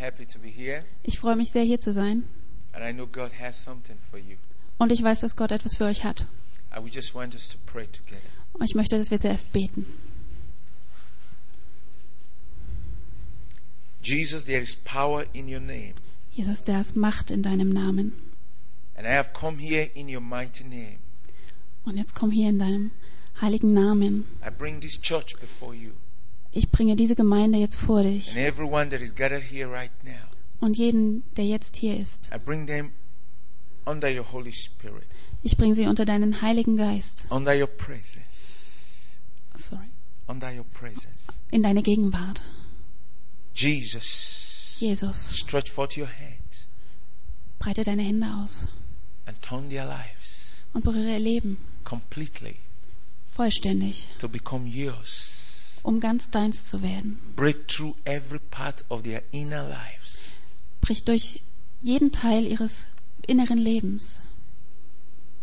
happy to be here, Ich freue mich sehr, hier zu sein. and I know God has something for you. Und ich weiß, dass Gott etwas für euch hat. I would just want us to pray together. Und ich möchte, dass wir zuerst beten. Jesus, there is power in your name, Jesus, da ist Macht in deinem Namen. and I have come here in your mighty name. Und jetzt komm hier in deinem heiligen Namen. I bring this church before you, Ich bringe diese Gemeinde jetzt vor dich and everyone that is gathered here right now. und jeden, der jetzt hier ist. I bring them under your Holy Spirit, Ich bringe sie unter deinen Heiligen Geist. under your presence, Sorry. under your presence. In deine Gegenwart. Jesus, Jesus, stretch forth your hand breite deine Hände aus and turn their lives und berühre ihr Leben completely vollständig, to become yours. Um ganz deins zu werden. Break through every part of their inner lives Brich durch jeden Teil ihres inneren Lebens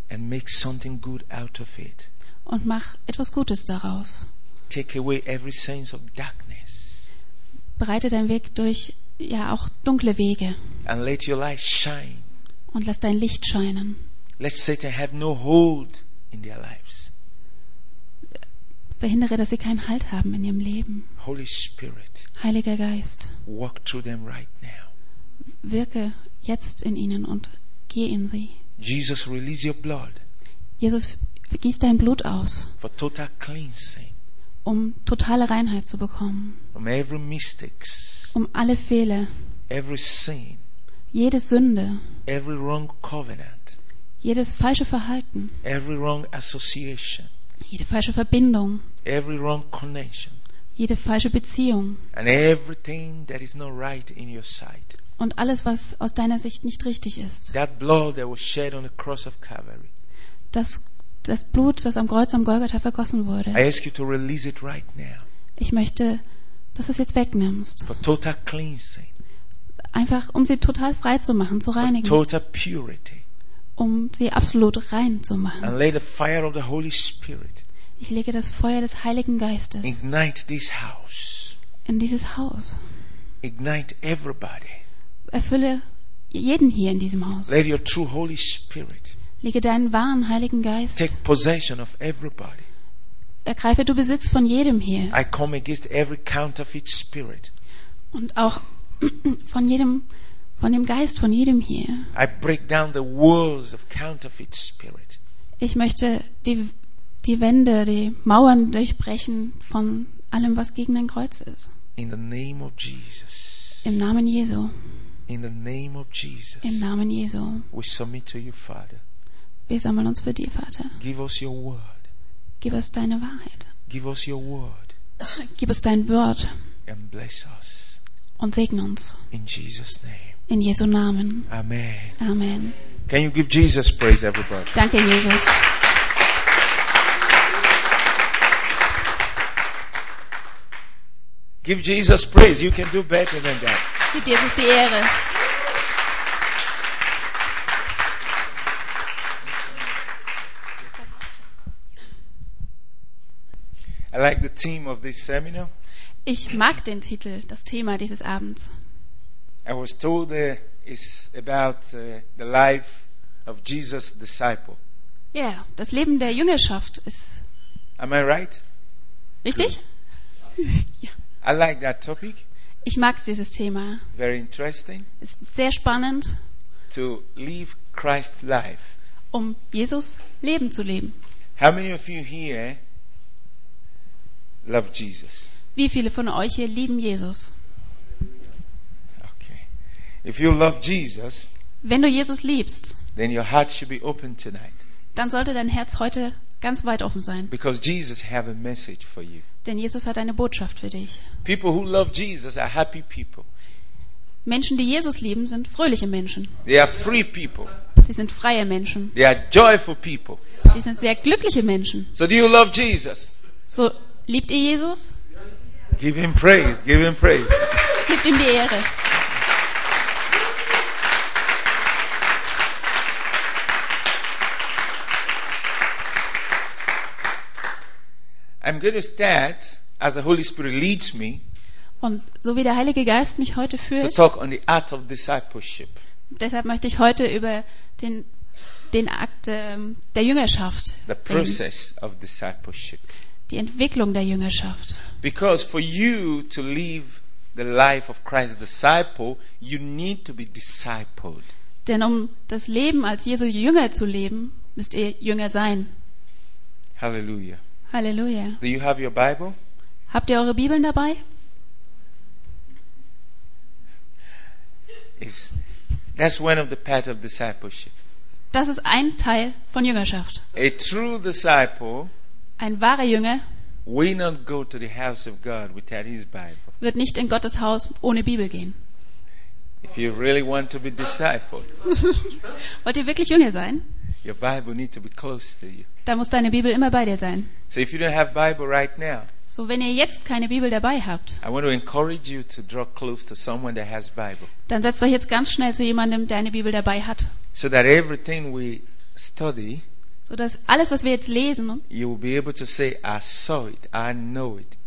and make something good out of it. und mach etwas Gutes daraus. Take away every sense of darkness Bereite deinen Weg durch ja auch dunkle Wege and let your light shine. und lass dein Licht scheinen. Let Satan have no hold in their lives. Verhindere, dass sie keinen Halt haben in ihrem Leben. Holy Spirit, Heiliger Geist, walk through them right now. wirke jetzt in ihnen und geh in sie. Jesus, release your blood Jesus, gieß dein Blut aus, for total cleansing um totale Reinheit zu bekommen, from every mistakes, um alle Fehler, every sin, jede Sünde, every wrong covenant, jedes falsche Verhalten, every wrong association, jede falsche Verbindung, every wrong connection, jede falsche Beziehung and everything that is not right in your sight. und alles, was aus deiner Sicht nicht richtig ist. That blood that was shed on the cross of Calvary. Das, das Blut, das am Kreuz am Golgatha vergossen wurde. I ask you to release it right now Ich möchte, dass du es jetzt wegnimmst. for total cleansing, Einfach, um sie total frei zu machen, zu for reinigen. total purity. Um sie absolut rein zu machen. And let the fire of the Holy Spirit Ich lege das Feuer des Heiligen Geistes ignite this house, in dieses Haus. ignite everybody. Erfülle jeden hier in diesem Haus. Let your true Holy Spirit Lege deinen wahren Heiligen Geist. take possession of everybody. Ergreife du Besitz von jedem hier. I come against every counterfeit spirit. Und auch von jedem, von dem Geist von jedem hier. I break down the walls of counterfeit spirit. Ich möchte die, die Wände, die Mauern durchbrechen von allem, was gegen dein Kreuz ist. In the name of Jesus. Im Namen Jesu. In the name of Jesus. Im Namen Jesu. We submit to you, Father. Wir sammeln uns für dich, Vater. Give us your word. Gib uns deine Wahrheit. Give us your word Gib uns dein Wort and bless us. und segne uns. In Jesus' name. In Jesu Namen. Amen. Amen. Can you give Jesus praise, everybody? Danke, Jesus. Give Jesus praise. You can do better than that. Gib Jesus die Ehre. I like the theme of this seminar. Ich mag den Titel, das Thema dieses Abends. I was told uh, it's about uh, the life of Jesus' disciple. Ja, das Leben der Jüngerschaft ist Am I right? richtig? Ja. I like that topic. Ich mag dieses Thema. Very interesting. Ist sehr spannend, To live Christ's life. um Jesus Leben zu leben. How many of you here love Jesus? Wie viele von euch hier lieben Jesus? If you love Jesus, Wenn du Jesus liebst, then your heart should be open tonight dann sollte dein Herz heute ganz weit offen sein, because Jesus have a message for you. denn Jesus hat eine Botschaft für dich. People who love Jesus are happy people. Menschen, die Jesus lieben, sind fröhliche Menschen. They are free people. Die sind freie Menschen. They are joyful people. Die sind sehr glückliche Menschen. So do you love Jesus? So, liebt ihr Jesus? Give him praise. Give him praise. Gebt ihm die Ehre. I'm going to start as the Holy Spirit leads me Und so wie der Heilige Geist mich heute to führt, talk on the art of discipleship. deshalb möchte ich heute über den, den Akt ähm, der Jüngerschaft the reden, process of discipleship. die Entwicklung der Jüngerschaft. Because for you to live the life of Christ's disciple, you need to be discipled. Denn um das Leben als Jesu Jünger zu leben, müsst ihr Jünger sein. Hallelujah. Halleluja. Do you have your Bible? Habt ihr eure Bibeln dabei? It's, that's one of the path of discipleship. Das ist ein Teil von Jüngerschaft. A true disciple Ein wahrer Jünger will not go to the house of God without his Bible. wird nicht in Gottes Haus ohne Bibel gehen. If you really want to be Wollt ihr wirklich Jünger sein? Your Bible needs to be close to you. Da muss deine Bibel immer bei dir sein. So if you don't have Bible right now, So, wenn ihr jetzt keine Bibel dabei habt, I want to encourage you to draw close to someone that has Bible. dann setzt euch jetzt ganz schnell zu jemandem, der eine Bibel dabei hat. So that everything we study, So dass alles, was wir jetzt lesen, you will be able to say, I saw it, I know it.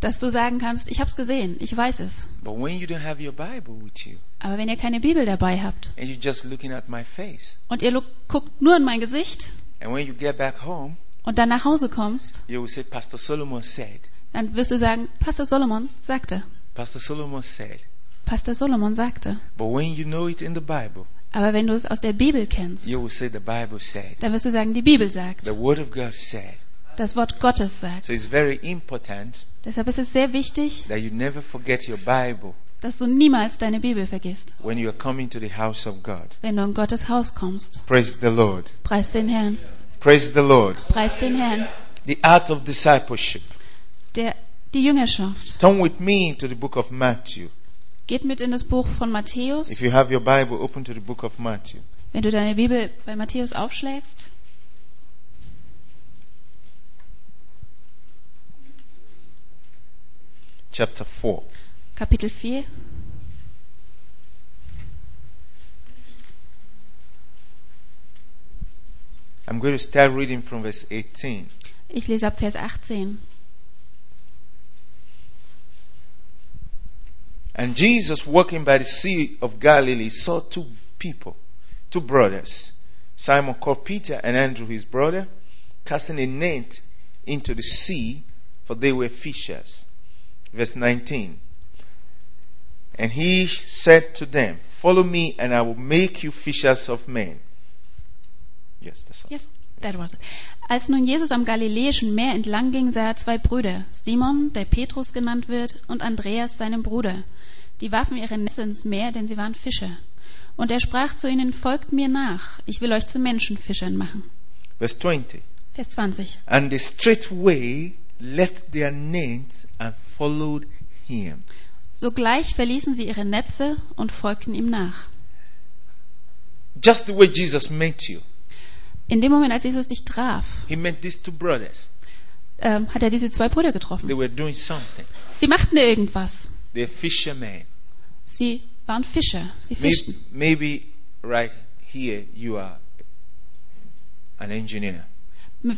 dass du sagen kannst, ich habe es gesehen, ich weiß es. But when you don't have your Bible with you Aber wenn ihr keine Bibel dabei habt and you're just looking at my face, und ihr guckt nur in mein Gesicht and when you get back home, und dann nach Hause kommst, you will say, Pastor Solomon said, dann wirst du sagen, Pastor Solomon sagte. Pastor Solomon said. Pastor Solomon sagte. But when you know it in the Bible, Aber wenn du es aus der Bibel kennst, you will say, The Bible said. dann wirst du sagen, die Bibel sagt. The Word of God said. Das Wort Gottes sagt. So it's very important Deshalb ist es sehr wichtig, that you never forget your Bible dass du niemals deine Bibel vergisst, when you are coming to the house of God. wenn du in Gottes Haus kommst. Praise the Lord. Preis den Herrn. Praise the Lord. Preis den Herrn. The art of discipleship. Der, die Jüngerschaft. Turn with me to the book of Matthew. Geht mit in das Buch von Matthäus. If you have your Bible, open to the book of Matthew. Wenn du deine Bibel bei Matthäus aufschlägst. Chapter 4. Kapitel 4. I'm going to start reading from verse 18. Ich lese ab Vers 18. And Jesus, walking by the Sea of Galilee, saw two people, two brothers, Simon called Peter and Andrew his brother, casting a net into the sea, for they were fishers. Verse 19. And he said to them, Follow me, and I will make you fishers of men. Yes, that's all. Yes, that was it. Als nun Jesus am Galiläischen Meer entlang ging, sah er zwei Brüder, Simon, der Petrus genannt wird, und Andreas, seinem Bruder. Die warfen ihre Netze ins Meer, denn sie waren Fischer. Und er sprach zu ihnen, folgt mir nach, ich will euch zu Menschenfischern machen. Verse 20. Vers 20. And they straightway left their nets and followed him. Sogleich verließen sie ihre Netze und folgten ihm nach. Just the way Jesus met you. In dem Moment, als Jesus dich traf, He met these two brothers. ähm, hat er diese zwei Brüder They getroffen. were doing something. Sie machten irgendwas. They're fishermen. Sie waren Fischer. Sie Maybe, fischten. maybe right here you are an engineer.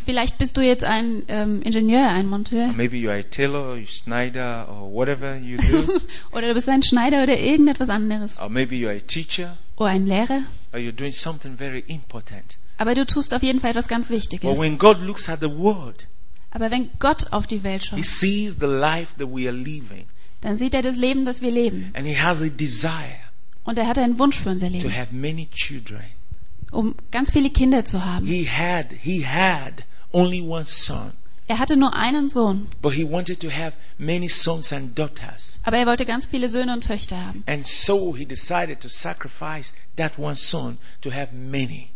Vielleicht bist du jetzt ein ähm, Ingenieur, ein Monteur. Or maybe you are a tailor, or Schneider, or whatever you do. oder du bist ein Schneider oder irgendetwas anderes. or maybe you are a teacher, Oder ein Lehrer. or you're doing something very important. Aber du tust auf jeden Fall etwas ganz But Wichtiges. when God looks at the world, Aber wenn Gott auf die Welt He schaut, sees the life that we are living. dann sieht er das Leben, das wir leben. And He has a desire Und er hat einen Wunsch für unser to Leben, have many children. Um ganz viele Kinder zu haben. He had, he had only one son, Er hatte nur einen Sohn, but he wanted to have many sons and daughters. aber er wollte ganz viele Söhne und Töchter haben. And so he decided to sacrifice that one son to have many.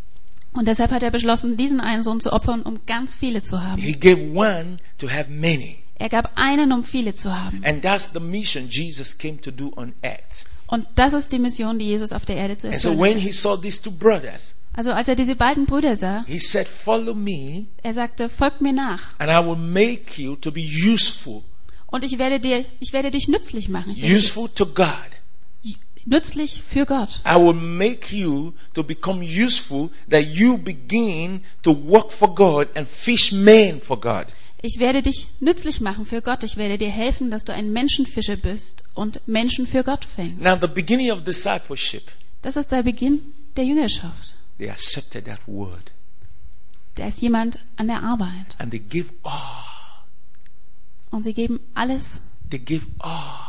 Und deshalb hat er beschlossen, diesen einen Sohn zu opfern, um ganz viele zu haben. He gave one to have many. Er gab einen, um viele zu haben. And that's the mission Jesus came to do on earth. Und das ist die Mission, die Jesus auf der Erde zu And so erfüllen when he saw these two brothers, Also als er diese beiden Brüder sah, he said, Follow me, er sagte, folgt mir nach. and I will make you to be useful. Und ich werde dir, ich werde dich nützlich machen. Useful to God. nützlich für Gott. I will make you to become useful that you begin to work for God and fish men for God. Ich werde dich nützlich machen für Gott. Ich werde dir helfen, dass du ein Menschenfischer bist und Menschen für Gott fängst. Now, the beginning of discipleship, Das ist der Beginn der Jüngerschaft. They accepted that word Da ist jemand an der Arbeit and they give all. und sie geben alles, They give all.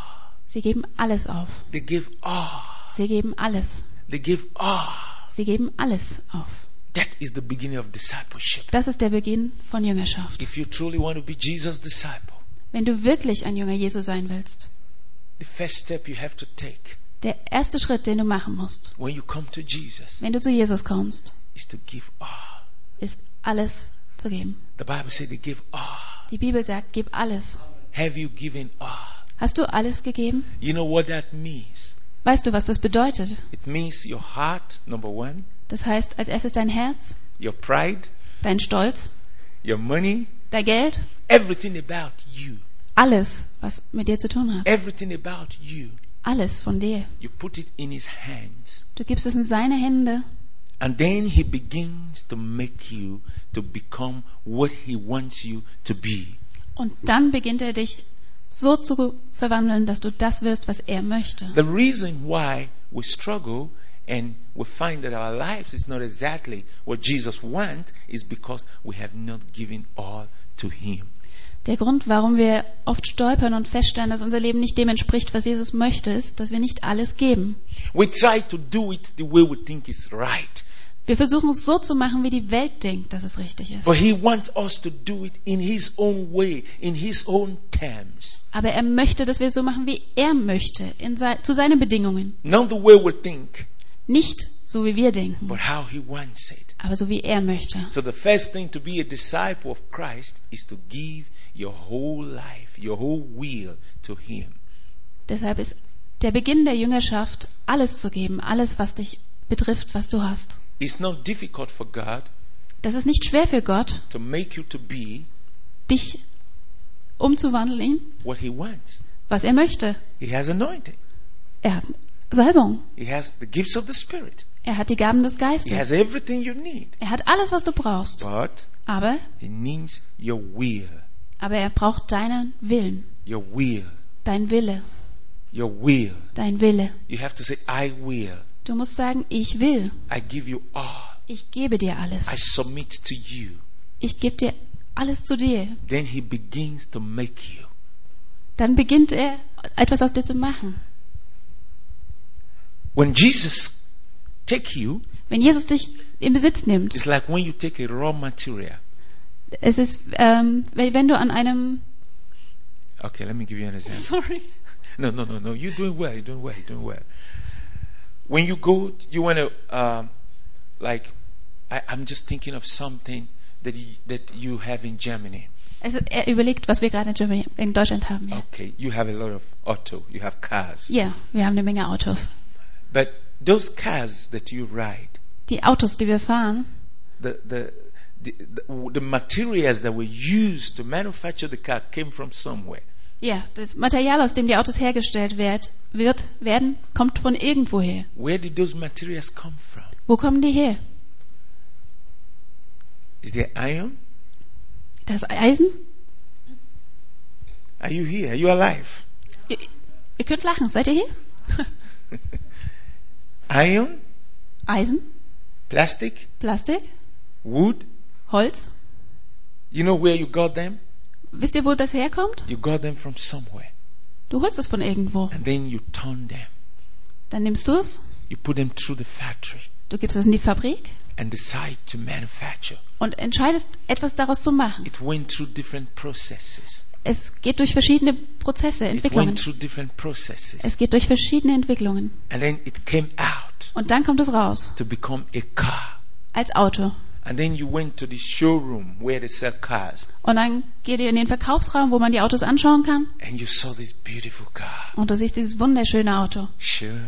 sie geben alles auf. They give all. Sie geben alles. They give all. Sie geben alles auf. That is the beginning of discipleship. Das ist der Beginn von Jüngerschaft. If you truly want to be Jesus' disciple, Wenn du wirklich ein Jünger Jesu sein willst, the first step you have to take der erste Schritt, den du machen musst, when you come to Jesus wenn du zu Jesus kommst, is to give all. ist alles zu geben. The Bible says they give all. Die Bibel sagt, gib alles. Have you given all? Hast du alles gegeben? You know what that means? Weißt du, was das bedeutet? It means your heart, number one, Das heißt, als erstes dein Herz, your pride, dein Stolz, your money, dein Geld, everything about you. alles, was mit dir zu tun hat. Everything about you. Alles von dir. You put it in His hands. Du gibst es in seine Hände And then He begins to make you to become what He wants you to be. und dann beginnt er dich so zu verwandeln, dass du das wirst, was er möchte. The reason why we struggle and we find that our lives is not exactly what Jesus wants is because we have not given all to Him. Der Grund, warum wir oft stolpern und feststellen, dass unser Leben nicht dem entspricht, was Jesus möchte, ist, dass wir nicht alles geben. We try to do it the way we think is right. Wir versuchen es so zu machen, wie die Welt denkt, dass es richtig ist. Way. Aber er möchte, dass wir es so machen, wie er möchte, sei, zu seinen Bedingungen. Not the way we think, Nicht so, wie wir denken, aber so, wie er möchte. So the first thing to be a disciple of Christ is to give your whole life, your whole will to Him. Deshalb ist der Beginn der Jüngerschaft, alles zu geben, alles, was dich betrifft, was du hast. It's not difficult for God Das ist nicht schwer für Gott, to make you to be dich umzuwandeln in, what He wants. was er möchte. He has anointing. Er hat Salbung. He has the gifts of the Spirit. Er hat die Gaben des He has Geistes. everything you need. Er hat alles, was du brauchst. But Aber, He needs your will. Aber er braucht deinen Willen. Your will. Dein Wille. Your will. Dein Wille. You have to say, I will. Du musst sagen, ich will. I give you all. Ich gebe dir I alles. submit to you. Ich gebe dir alles zu dir. Then He begins to make you. Dann beginnt er, etwas aus dir zu machen. When Jesus take you, Wenn Jesus dich in Besitz nimmt, it's like when you take a raw material. Es ist, ähm, wenn du an einem, Okay, let me give you an example. sorry, No, no, no, no. You're doing well. You're doing well. You're doing well. When you go, you want to, um, like, I, I'm just thinking of something that you, that you have in Germany. also er überlegt, was wir gerade in, Germany, in Deutschland haben. Ja. Okay, you have a lot of auto. You have cars. ja, wir haben eine Menge Autos. But those cars that you ride, Die Autos, die wir fahren, the the the, the, materials that were used to manufacture the car came from somewhere. ja, das Material, aus dem die Autos hergestellt wird, wird werden, kommt von irgendwoher. Where did those materials come from? Wo kommen die her? Is there iron? Das Eisen? Are you here? Are you alive? Ihr, ihr könnt lachen, seid ihr hier? Iron, Eisen, plastic, Plastik, wood. Holz. You know where you got them? Wisst ihr, wo das herkommt? You got them from somewhere. Du holst es von irgendwo. And then you turn them. Dann nimmst du es, You put them through the factory du gibst es in die Fabrik and decide to manufacture. und entscheidest, etwas daraus zu machen. It went through different processes. Es geht durch verschiedene Prozesse, It Entwicklungen. went through different processes. Es geht durch verschiedene Entwicklungen. And then it came out Und dann kommt es raus to become a car. als Auto. And then you went to the showroom where they sell cars Und dann geht ihr in den Verkaufsraum, wo man die Autos anschauen kann. and you saw this beautiful car. Und du siehst dieses wunderschöne Auto. Sure.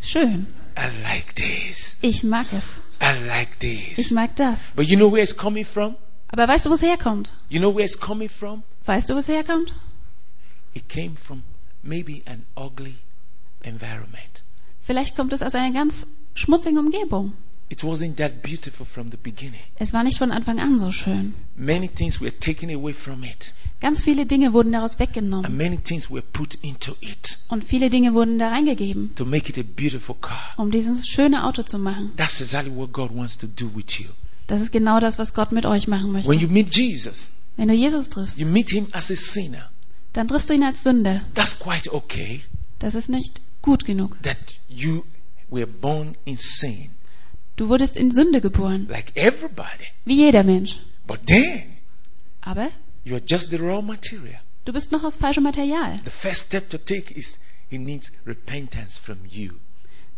Schön. I like this. Ich mag es. I like Ich this. mag das. But you know where it's coming from? Aber weißt du, wo es herkommt? You know where it's coming from? Weißt du, wo es herkommt? It came from maybe an ugly environment. Vielleicht kommt es aus einer ganz schmutzigen Umgebung. It wasn't that beautiful from the beginning. Es war nicht von Anfang an so schön. Many things were taken away from it, Ganz viele Dinge wurden daraus and weggenommen many things were put into it und viele Dinge wurden da reingegeben, to make it a beautiful car. um dieses schöne Auto zu machen. That's exactly what God wants to do with you. Das ist genau das, was Gott mit euch machen When möchte. you meet Jesus, Wenn du Jesus triffst, you meet him as a sinner. dann triffst du ihn als Sünde. That's quite okay Das ist nicht gut genug. that you were born in sin, Du wurdest in Sünde geboren, like everybody. wie jeder Mensch. But then Aber you are just the raw material. du bist noch aus falschem Material. The first step to take is he needs repentance from you.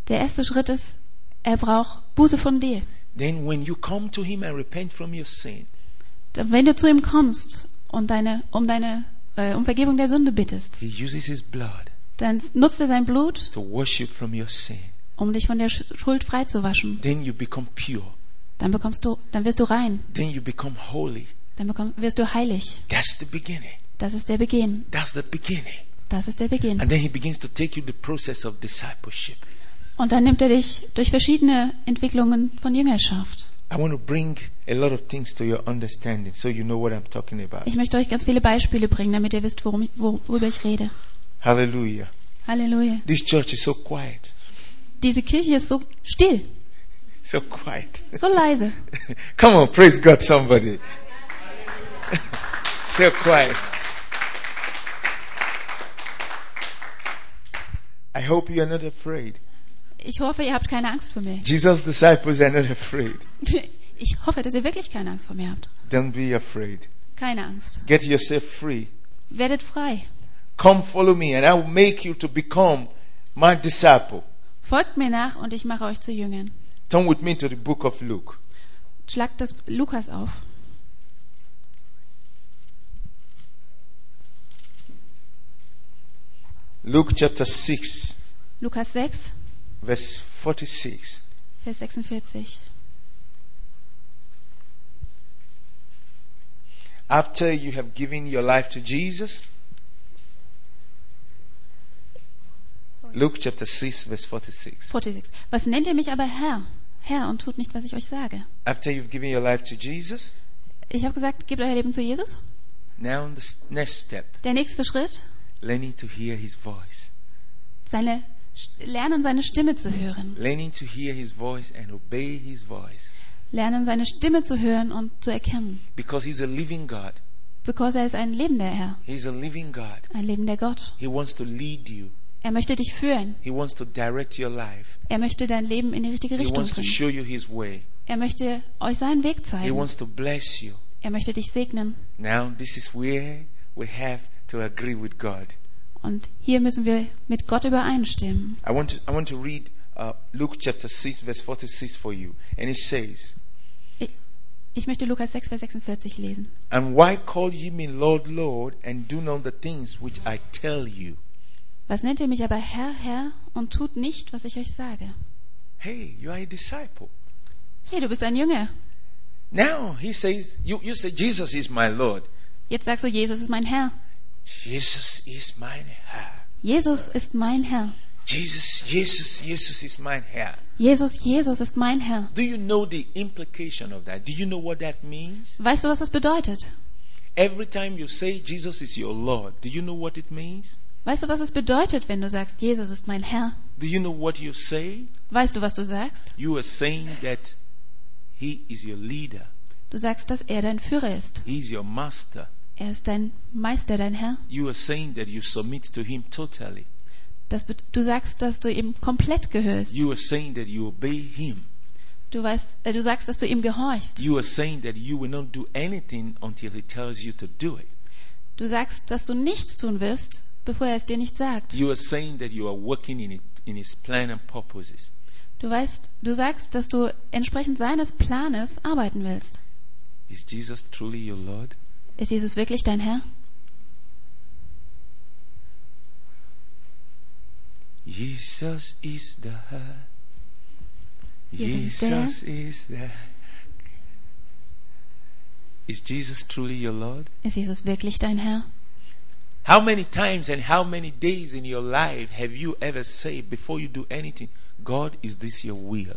Der erste Schritt ist, er braucht Buße von dir. Then when you come to him and repent from your sin, Wenn du zu ihm kommst und deine, um deine äh, um Vergebung der Sünde bittest, he uses his blood dann nutzt er sein Blut, to wash you from your sin. Um dich von der Sch- Schuld freizuwaschen. Then you become pure. Dann bekommst du, dann wirst du rein, Then you become holy. dann bekommst, wirst du heilig. That's the beginning. Das ist der Beginn. That's the beginning. Das ist der Beginn. And then he begins to take you the process of discipleship. Und dann nimmt er dich durch verschiedene Entwicklungen von Jüngerschaft. Ich möchte euch ganz viele Beispiele bringen, damit ihr wisst, worum ich, worüber ich rede. Hallelujah. Halleluja. This church is so quiet. Diese Kirche ist so still, So quiet. so leise. Come on, praise God, somebody. so quiet. I hope you are not afraid. Ich hoffe, ihr habt keine Angst vor mir. Jesus' disciples are not afraid. Ich hoffe, dass ihr wirklich keine Angst vor mir habt. Don't be afraid. Keine Angst. Get yourself free. Werdet frei. Come follow me and I will make you to become my disciple. Folgt mir nach und ich mache euch zu Jüngern. Turn with me to the book of Luke. Schlagt das Lukas auf. Luke chapter 6, Lukas 6, verse 46. Vers 46. After you have given your life to Jesus, Luke chapter 6, verse 46. 46. Was nennt ihr mich aber Herr? Herr und tut nicht, was ich euch sage. After you've given your life to Jesus, Ich habe gesagt, gebt euer Leben zu Jesus. now the next step, Der nächste Schritt, learning to hear his voice. seine, lernen seine Stimme zu hören. Learning to hear his voice and obey his voice. Lernen seine Stimme zu hören und zu erkennen. Because he's a living God. Because er ist ein lebender Herr. He's a living God. Ein lebender Gott. He wants to lead you. Er möchte dich führen. He wants to direct your life. Er möchte dein Leben in die richtige He Richtung wants to show you his way. Er möchte euch seinen Weg He zeigen. wants to bless you. Er möchte dich segnen. Now, this is where we have to agree with God. Und hier müssen wir mit Gott übereinstimmen. I want to, I want to read uh, Luke chapter 6, verse 46 for you. And it says, Ich, ich möchte Lukas 6, Vers 46 lesen. And why call ye me Lord, Lord, and do not the things which I tell you? Was nennt ihr mich aber Herr, Herr und tut nicht, was ich euch sage? Hey, you are a disciple. Hey, du bist ein Jünger. Now he says, you, you say, Jesus is my Lord. Jetzt sagst du, Jesus ist mein Herr. Jesus is mein Herr. Jesus ist mein Herr. Jesus, Jesus, Jesus is mein Herr. Jesus, Jesus ist mein Herr. Do you know the implication of that? Do you know what that means? Weißt du, was das bedeutet? Every time you say Jesus is your Lord, do you know what it means? Weißt du, was es bedeutet, wenn du sagst, Jesus ist mein Herr? Do you know what you say? Weißt du, was du sagst? You are saying that He is your leader, Du sagst, dass er dein Führer ist. He is your master. Er ist dein Meister, dein Herr. You are saying that you submit to Him totally. Das, du sagst, dass du ihm komplett gehörst. You are saying that you obey Him. Du, weißt, äh, du sagst, dass du ihm gehorchst. You are saying that you will not do anything until He tells you to do it. Du sagst, dass du nichts tun wirst, bevor er es dir nicht sagt. You are saying that you are working in, it, in His plan and purposes. Du weißt, du sagst, dass du entsprechend seines Planes arbeiten willst. Is Jesus truly your Lord? Ist Jesus wirklich dein Herr? Jesus is the Herr. Jesus. Jesus is the Is Jesus truly your Lord? Ist Jesus wirklich dein Herr? How many times and how many days in your life have you ever said before you do anything, God, is this your will?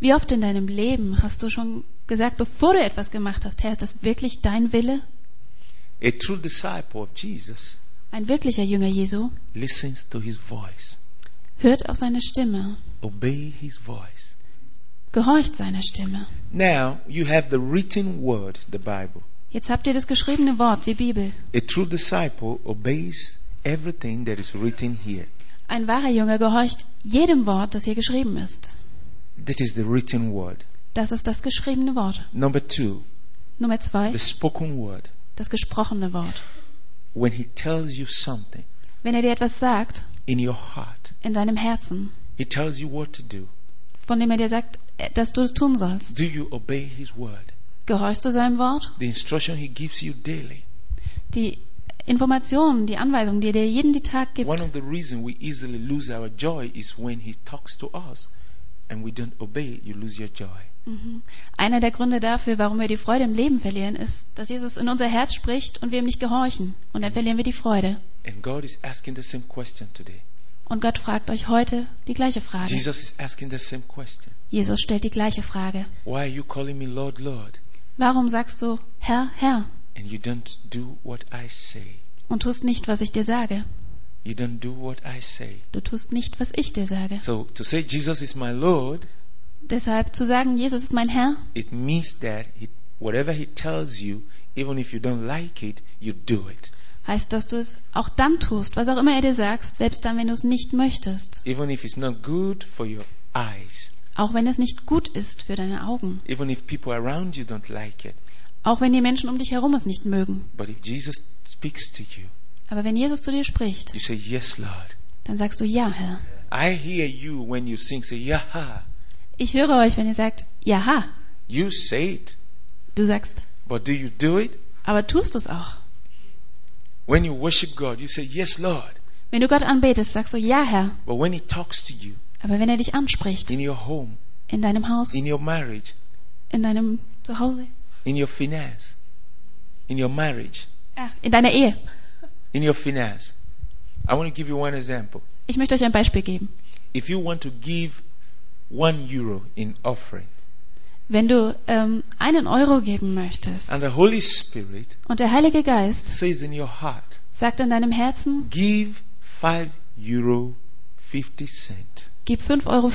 Wie oft in deinem Leben hast du schon gesagt, bevor du etwas gemacht hast, Herr, ist das wirklich dein Wille? A true disciple of Jesus Ein wirklicher Jünger Jesu listens to his voice, hört auf seine Stimme, obey his voice. gehorcht seiner Stimme. Now you have the written word, the Bible. Jetzt habt ihr das geschriebene Wort, die Bibel. A true disciple obeys everything that is written here. Ein wahrer Jünger gehorcht jedem Wort, das hier geschrieben ist. That is the written word. Das ist das geschriebene Wort. Number two, Nummer zwei, the spoken word. das gesprochene Wort. When he tells you something Wenn er dir etwas sagt, in your heart, in deinem Herzen, he tells you what to do. von dem er dir sagt, dass du es tun sollst, Do you obey his word? Gehorchst du seinem Wort? The instruction he gives you daily. Die Informationen, die Anweisungen, die er dir jeden Tag gibt. One of the reasons we easily lose our joy is when he talks to us and we don't obey, you lose your joy. Einer der Gründe dafür, warum wir die Freude im Leben verlieren, ist, dass Jesus in unser Herz spricht und wir ihm nicht gehorchen. Und dann verlieren wir die Freude. And God is asking the same question today. Und Gott fragt euch heute die gleiche Frage. Jesus is asking the same question. Jesus stellt die gleiche Frage. Why are you calling me Lord, Lord? Warum sagst du Herr, Herr And you don't do what I say. und tust nicht, was ich dir sage? You don't do what I say. Du tust nicht, was ich dir sage. So to say Jesus is my Lord, Deshalb zu sagen, Jesus ist mein Herr, it means that he, whatever he tells you, even if you don't like it, you do it. heißt, dass du es auch dann tust, was auch immer er dir sagt, selbst dann, wenn du es nicht möchtest. Even if it's not good for your eyes. Auch wenn es nicht gut ist für deine Augen. Even if people around you don't like it. Auch wenn die Menschen um dich herum es nicht mögen. But if Jesus speaks to you, Aber wenn Jesus zu dir spricht, you say, Yes, Lord. dann sagst du Ja, Herr. I hear you when you sing, say, Yaha. Ich höre euch, wenn ihr sagt Jaha. You say it, Du sagst, but do you do it? aber tust du es auch? When you worship God, you say, Yes, Lord. Wenn du Gott anbetest, sagst du Ja, Herr. But when He talks to you Aber wenn er dich anspricht, in your home, in deinem Haus, in your marriage, in deinem Zuhause, in your finance, in your marriage, ja, in deiner Ehe. in your finance, I want to give you one example. Ich möchte euch ein Beispiel geben. If you want to give one euro in offering, Wenn du ähm, einen Euro geben möchtest and the Holy Spirit und der Heilige Geist says in your heart, sagt in deinem Herzen, give five euro fifty cent, gib 5,50 Euro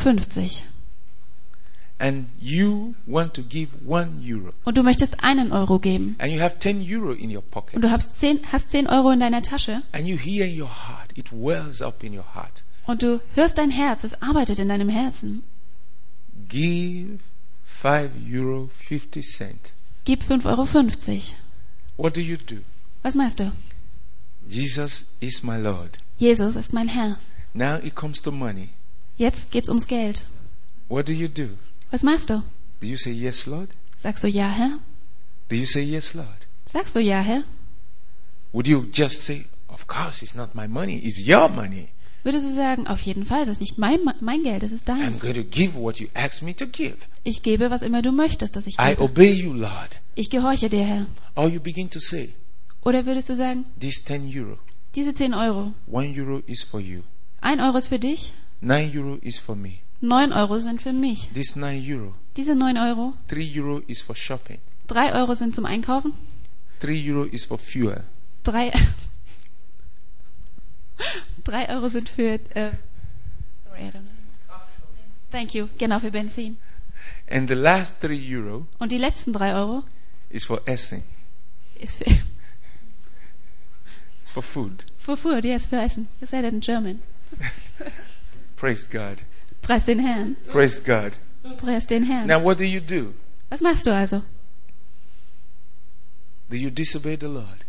and you want to give one euro, und du möchtest einen Euro geben and you have ten euro in your und pocket, du hast 10, hast 10 Euro in deiner Tasche and you hear in your heart, it wells up in your heart. und du hörst dein Herz, es arbeitet in deinem Herzen. Give five euro fifty cent. Gib 5,50 Euro. What do you do? Was meinst du? Jesus is my Lord. Jesus ist mein Herr. Now it comes to money. Jetzt geht's ums Geld. What do you do? Was machst du? Do you say yes, Lord? Sagst du Ja, Herr? Do you say yes, Lord? Sagst du Ja, Herr? Would you just say, Of course, it's not my money, it's your money. Würdest du sagen, auf jeden Fall, es ist nicht mein, mein Geld, es ist I'm deins. going to give what you ask me to give. Ich gebe, was immer du möchtest, dass ich I gebe. obey you, Lord. Ich gehorche dir, Herr. Or you begin to say, Oder würdest du sagen, This 10 euro, diese 10 Euro, 1 euro is for you, 1 Euro ist für dich, 9 euro is for me. 9 Euro sind für mich. This 9 euro, Diese 9 Euro, 3 euro is for shopping, 3 Euro sind zum Einkaufen, 3 euro is for fuel, 3, 3 Euro sind für, äh, sorry, I don't know. Thank you, genau, für Benzin. and the last 3 euro Und die letzten 3 Euro is for Essen, ist für, for food. für Food, yes, für Essen. You said it in German. Praise God. Preis den Herrn. Praise God. Preis den Herrn. Now, what do you do? Was machst du also? Do you disobey the Lord?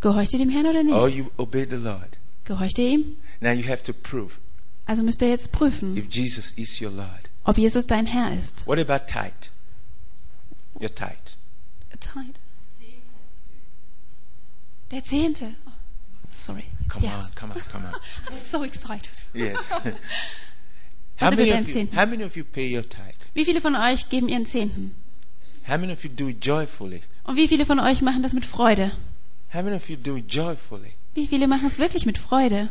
Gehorcht ihr dem Herrn oder Or nicht? you obey the Lord? Gehorcht ihr ihm? Now you have to prove Also müsst ihr jetzt prüfen, if Jesus is your Lord. ob Jesus dein Herr ist. What about tithe? Your tithe. Tithe. Der Zehnte. Oh, sorry. Come yes. on, come on, come on. I'm so excited. Yes. how, Also many of you, how many of you pay your tithe? Wie viele von euch geben ihren Zehnten? How many of you do it joyfully? Und wie viele von euch machen das mit Freude? How many of you do it joyfully? Wie viele machen es wirklich mit Freude?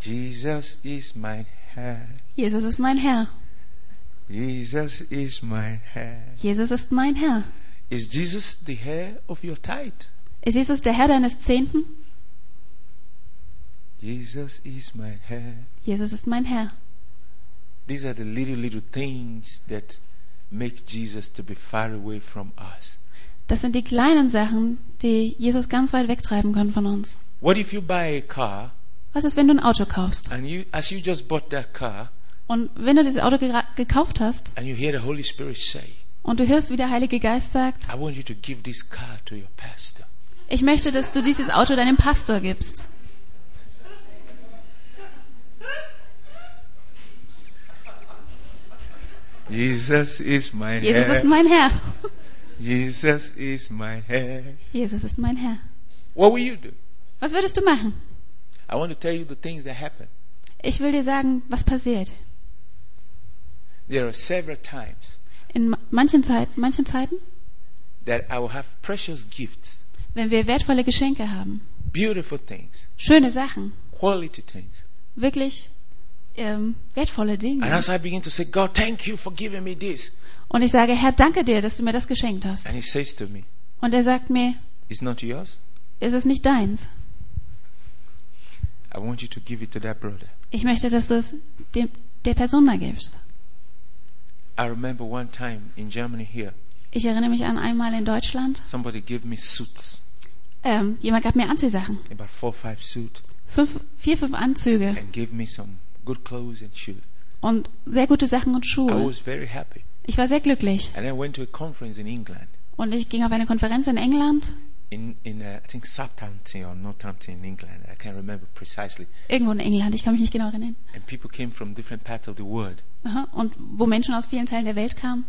Jesus is my Herr. Jesus ist mein Herr. Jesus is my hair. Jesus ist mein Herr. Is Jesus the hair of your tithe? Ist Jesus der Herr deines Zehnten? Jesus is my hair. Jesus ist mein Herr. These are the little, little things that make Jesus to be far away from us. Das sind die kleinen Sachen, die Jesus ganz weit wegtreiben können von uns. What if you buy a car Was ist, wenn du ein Auto kaufst? and you, as you just bought that car, Und wenn du dieses Auto gekauft hast and you hear the Holy Spirit say, und du hörst, wie der Heilige Geist sagt, I want you to give this car to your pastor. ich möchte, dass du dieses Auto deinem Pastor gibst. Jesus is my Jesus ist hair. mein Herr. Jesus is my hair. Jesus ist mein Herr. What will you do? Was würdest du machen? I want to tell you the things that happen. Ich will dir sagen, was passiert. There are several times In ma- manchen Zeiten, manchen Zeiten, that I will have precious gifts, wenn wir wertvolle Geschenke haben, beautiful things, schöne Sachen, quality things. wirklich ähm, wertvolle And Dinge. as I begin to say, God, thank you for giving me this. Und ich sage, Herr, danke dir, dass du mir das geschenkt hast. And He says to me, Und er sagt mir, It's not yours. ist es nicht deins. I want you to give it to that brother. Ich möchte, dass du es dem, der Person da gibst. I remember one time in Germany here, Ich erinnere mich an einmal in Deutschland. somebody gave me suits, Ähm, jemand gab mir Anziehsachen. about four, five suits, Fünf, vier, fünf Anzüge and gave me some good clothes and shoes. und sehr gute Sachen und I Schuhe. was very happy. Ich war sehr glücklich. And I went to a conference in England, Und ich ging auf eine Konferenz in England, in, in uh, I think Southampton or Northampton in England. I can't remember precisely. irgendwo in England, ich kann mich nicht genau erinnern. And people came from different parts of the world. Aha. Und wo Menschen aus vielen Teilen der Welt kamen.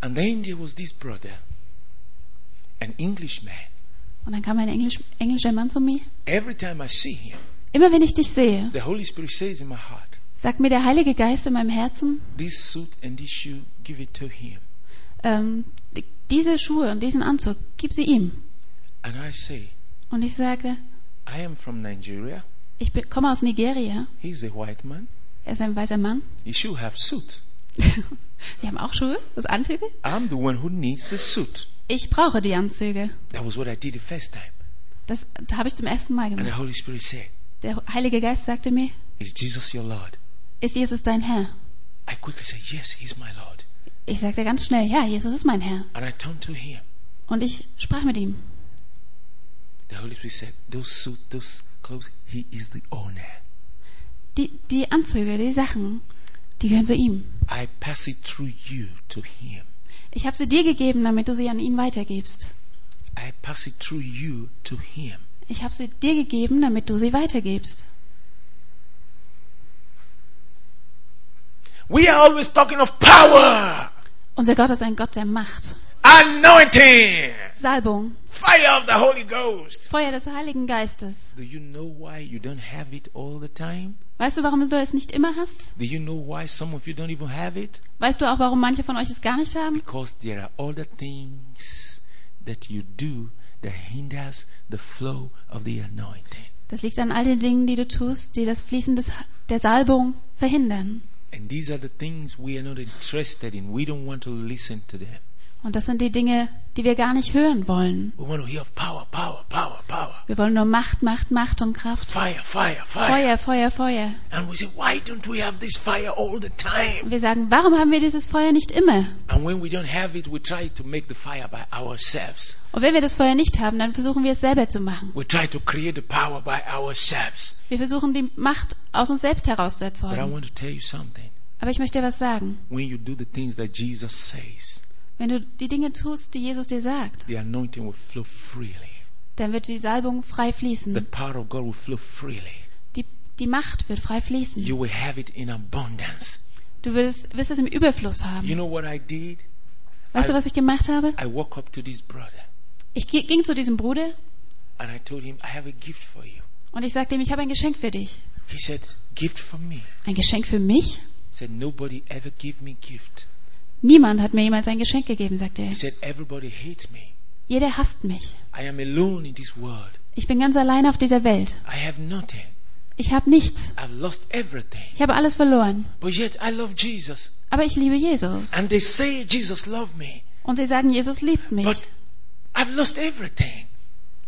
And then there was this brother, an Englishman. Und dann kam ein Englisch, englischer Mann zu mir. Every time I see him, Immer wenn ich dich sehe, the Holy Spirit says in my heart, sagt mir der Heilige Geist in meinem Herzen, this suit and this shoe, give it to him. ähm, die- diese Schuhe und diesen Anzug, gib sie ihm. And I say, Und ich sage, I am from Nigeria. ich bin, komme aus Nigeria. He's a white man. Er ist ein weißer Mann. He should have suit. Die haben auch Schuhe, das Anzüge. I'm the one who needs the suit. Ich brauche die Anzüge. That was what I did the first time. Das, das habe ich zum ersten Mal And the gemacht. Holy Spirit said, Der Heilige Geist sagte mir, Is Jesus your Lord? Ist Jesus dein Herr? I quickly said, Yes, he's my Lord. Ich sagte ganz schnell, ja, Jesus ist mein Herr. And I turned to him. Und ich sprach mit ihm. The Holy Spirit said, Those suit, those clothes, he is the owner. Die, die Anzüge, die Sachen, die gehören zu ihm. I pass it through you to him. Ich habe sie dir gegeben, damit du sie an ihn weitergibst. I pass it through you to him. Ich habe sie dir gegeben, damit du sie weitergibst. We are always talking of power, Unser Gott ist ein Gott der Macht. anointing, Salbung, fire of the Holy Ghost. Feuer des Heiligen Geistes. Do you know why you don't have it all the time? Weißt du, warum du es nicht immer hast? Do you know why some of you don't even have it? Weißt du auch, warum manche von euch es gar nicht haben? Because there are other things that you do that hinders the flow of the anointing. Das liegt an all den Dingen, die du tust, die das Fließen des, der Salbung verhindern. And these are the things we are not interested in. We don't want to listen to them. Und das sind die Dinge, die wir gar nicht hören wollen. We want to hear of power, power, power, power. Wir wollen nur Macht, Macht, Macht und Kraft. Fire, fire, fire. Feuer, Feuer, Feuer. And we say, why don't we have this fire all the time? Und wir sagen, warum haben wir dieses Feuer nicht immer? And when we don't have it, we try to make the fire by ourselves. Und wenn wir das Feuer nicht haben, dann versuchen wir es selber zu machen. We try to create the power by ourselves. Wir versuchen die Macht aus uns selbst heraus zu But I erzeugen. want to tell you something. Aber ich möchte dir was sagen. When you do the things that Jesus says, Wenn du die Dinge tust, die Jesus dir sagt, the anointing will flow freely. Dann wird die Salbung frei The fließen. power of God will flow freely. Die, die Macht wird frei fließen. You will have it in abundance. Du wirst, wirst es im Überfluss You haben. know what I did? Weißt du, was ich gemacht habe? I walked up to this brother Ich ging zu diesem Bruder and I told him, I have a gift for you. und ich sagte ihm, ich habe ein Geschenk für dich. He said, Gift for me. Ein Geschenk für mich? He said, Nobody ever gave me gift. Niemand hat mir jemals ein Geschenk gegeben, sagte er. He said, Everybody hates me. Jeder hasst mich. I am alone in this world. Ich bin ganz allein auf dieser Welt. I have nothing. Ich habe nichts. I've lost everything. Ich habe alles verloren. But yet I love Jesus. Aber ich liebe Jesus. And they say Jesus loved me. Und sie sagen, Jesus liebt mich. But I've lost everything.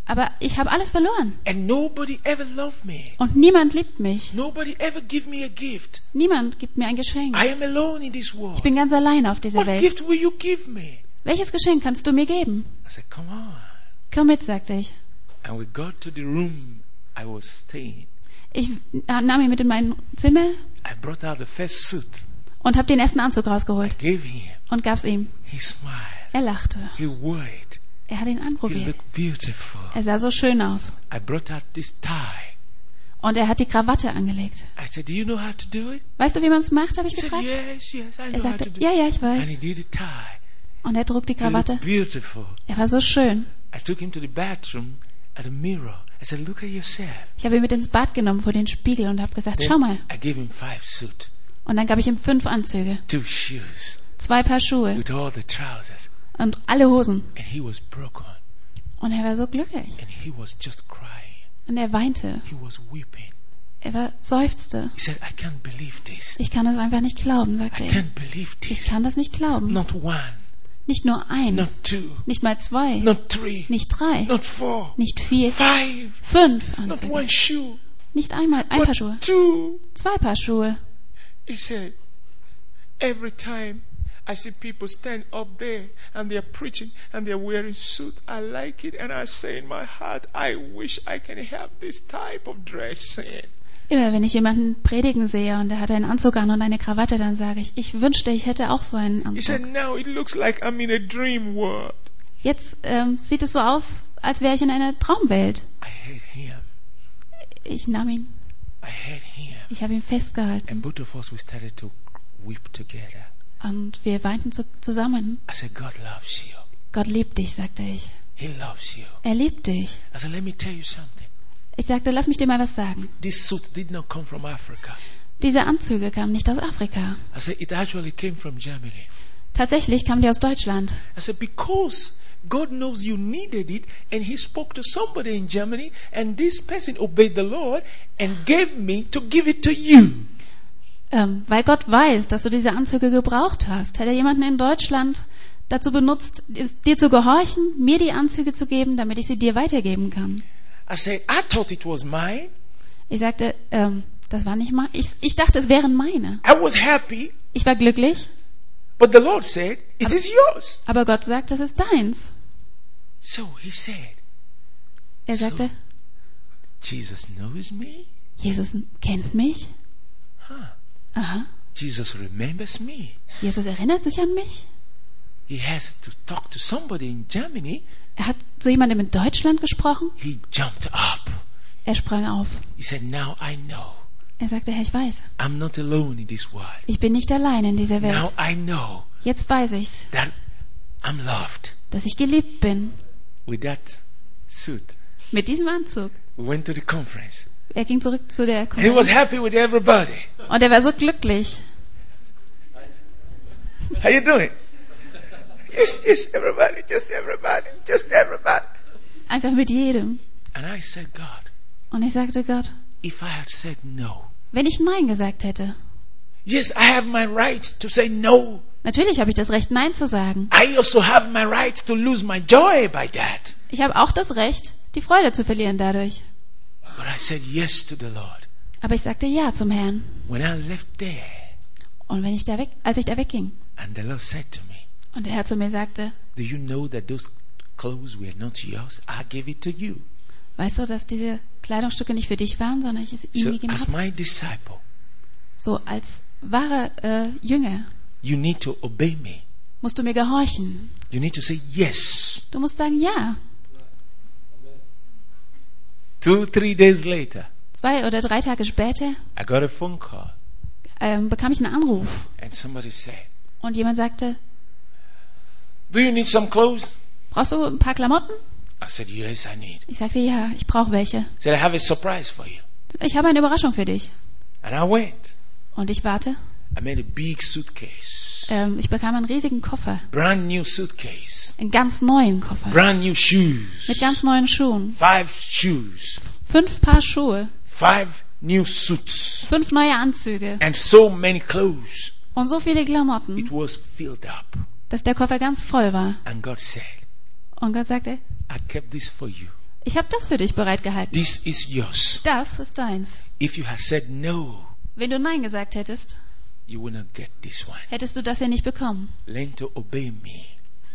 Aber ich habe alles verloren. And nobody ever loved me. Und niemand liebt mich. Nobody ever give me a gift. Niemand gibt mir ein Geschenk. I am alone in this world. Ich bin ganz allein auf dieser What Welt. gift will you give me? Welches Geschenk kannst du mir geben? I said, come on. Komm mit, sagte ich. And we got to the room I was staying. Ich nahm ihn mit in mein Zimmer I brought out the first suit. und habe den ersten Anzug I rausgeholt gave him. und gab's ihm. He smiled. Er lachte. He wore it. Er hat ihn He anprobiert. looked beautiful. Er sah so schön aus. I brought out this tie. Und er hat die Krawatte angelegt. I said, do you know how to do it? Weißt du, wie man es macht, habe ich He said, gefragt. yes, yes, I Er know how sagte, to do ja, it. ja, ich And he weiß. did the tie. Und er trug die He Krawatte. looked beautiful. Er war so schön. I took him to the bathroom at a mirror. I said, look at yourself. Ich habe ihn mit ins Bad genommen vor den Spiegel und habe gesagt, Then schau mal. I gave him five suit, Und dann gab ich ihm fünf Anzüge, two shoes, zwei Paar Schuhe with all the trousers. und alle Hosen. And he was broken. Und er war so glücklich. And he was just crying. Und er weinte. He was weeping. Er war, seufzte. He said, I can't believe this. Ich kann das einfach nicht glauben, I sagte er. can't believe Ich this. kann das nicht glauben. Not one, Nicht nur not eins, two, nicht mal zwei, not three, nicht drei, not four, nicht vier, five, fünf. Ah, not Anzüge. one shoe, Nicht einmal ein Paar Schuhe, two. zwei Paar Schuhe. He said, every time I see people stand up there and they're preaching and they're wearing suit, I like it. And I say in my heart, I wish I can have this type of dressing. Immer wenn ich jemanden predigen sehe und er hat einen Anzug an und eine Krawatte, dann sage ich, ich wünschte, ich hätte auch so einen Anzug. now it looks like I'm in a dream world. Jetzt ähm, sieht es so aus, als wäre ich in einer Traumwelt. I held him. Ich nahm ihn, I held him. ich habe ihn festgehalten And both of us, we started to weep together. und wir weinten zu, zusammen. I said, God loves you. Gott liebt dich, sagte ich. He loves you. Er liebt dich. I said, let me tell you something. Ich sagte, lass mich dir mal was sagen. This suit did not come from Africa. Diese Anzüge kamen nicht aus Afrika. I said, it actually came from Germany. Tatsächlich kamen die aus Deutschland. I said, because God knows you needed it, and He spoke to somebody in Germany, and this person obeyed the Lord and gave me to give it to you. Ähm, weil Gott weiß, dass du diese Anzüge gebraucht hast, hat er jemanden in Deutschland dazu benutzt, dir zu gehorchen, mir die Anzüge zu geben, damit ich sie dir weitergeben kann. I said, I thought it was mine. Ich sagte, ähm, das war nicht mein, ich, ich dachte, es wären meine. I was happy, Ich war glücklich, but the Lord said, it is yours. aber Gott sagt, das ist deins. So He said, Er So- sagte, Jesus knows me. Jesus kennt mich. Huh. Aha. Jesus remembers me. Jesus erinnert sich an mich. He has to talk to somebody in Germany. Er hat zu jemandem in Deutschland gesprochen. He jumped up. Er sprang auf. He said, Now I know. Er sagte, Herr, ich weiß. I'm not alone in this world. Ich bin nicht allein in dieser Now Welt. I know Jetzt weiß ich's, that I'm loved. dass ich geliebt bin. With that suit, Mit diesem Anzug. we went to the conference. Er ging zurück zu der And he was Konferenz. happy with everybody. Und er war so glücklich. How you doing? Yes, yes, everybody, just everybody, just everybody. Einfach mit jedem. And I said, God, Und ich sagte Gott, if I had said no, wenn ich Nein gesagt hätte. yes, I have my right to say no. Natürlich habe ich das Recht, Nein zu sagen. I also have my right to lose my joy by that. Ich habe auch das Recht, die Freude zu verlieren dadurch. But I said yes to the Lord. Aber ich sagte Ja zum Herrn. When I left there, Und wenn ich da weg, als ich da wegging and the Lord said to me, und der Herr zu mir sagte, Do you know that those clothes were not yours? I gave it to you. weißt du, dass diese Kleidungsstücke nicht für dich waren, sondern ich es ihm So, gegeben as habe? my disciple, So als wahre äh, Jünger you need to obey me. musst du mir gehorchen. You need to say yes. Du musst sagen Ja. Two, three days later, Zwei oder drei Tage später I got a phone call, ähm, bekam ich einen Anruf and somebody said, und jemand sagte, Do you need some clothes? brauchst du ein paar Klamotten? I said, Yes, I need. Ich sagte, ja, ich brauche welche. He said, I have a surprise for you. Ich habe eine Überraschung für dich. And I went. Und ich warte. I made a big suitcase, Ähm, ich bekam einen riesigen Koffer. brand new suitcase, Einen ganz neuen Koffer. brand new shoes, Mit ganz neuen Schuhen. five shoes, Fünf Paar Schuhe. five new suits fünf neue Anzüge and so many clothes. und so viele Klamotten, It was filled up. Dass der Koffer ganz voll war. And God said, Und Gott sagte, I kept this for you. ich habe das für dich bereitgehalten. This is yours. Das ist deins. If you had said no, Wenn du Nein gesagt hättest, you will not get this one. hättest du das ja nicht bekommen. Learn to obey me.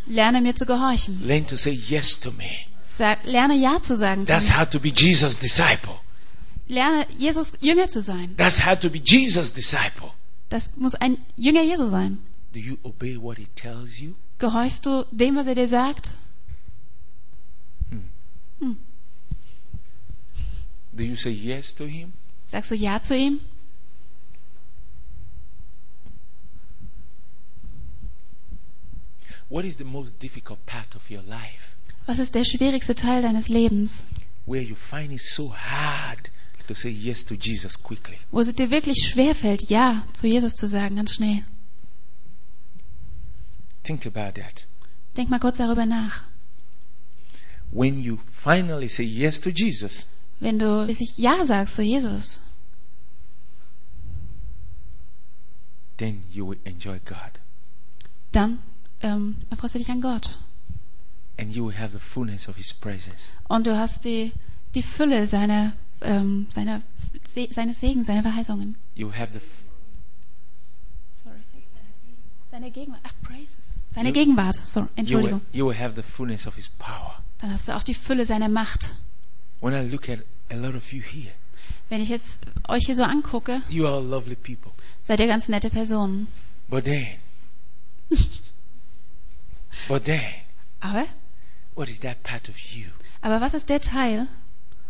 Lerne mir zu gehorchen. Learn to say yes to me. Sag, lerne Ja zu sagen. Zu That's mir. how to be Jesus' disciple. Lerne Jesus Jünger zu sein. That's how to be Jesus' disciple. Das muss ein Jünger Jesu sein. Do you obey what he tells you? Gehorchst du dem, was er dir sagt? Do you say yes to him? Sagst du Ja zu ihm? What is the most difficult part of your life Was ist der schwierigste Teil deines Lebens? where you find it so hard to say yes to Jesus quickly? Wo es dir wirklich schwerfällt, Ja zu Jesus zu sagen, ganz schnell. Think about that. Denk mal kurz darüber nach. When you finally say yes to Jesus, Wenn du wirklich Ja sagst zu Jesus, then you will enjoy God dann ähm, erfreust du dich an Gott. and you will have the fullness of his presence. Und du hast die, die Fülle seiner, ähm, seiner, Se seines Segens, seiner Verheißungen. You have the. Seine Gegenwart. Ach, Praises. Seine You- Gegenwart. So, you will, Entschuldigung. you will have the fullness of his power. Dann hast du auch die Fülle seiner Macht. When I look at a lot of you here, Wenn ich jetzt euch hier so angucke, you are lovely people. seid ihr ganz nette Personen. But then, but then, Aber, what is that part of you aber was ist der Teil,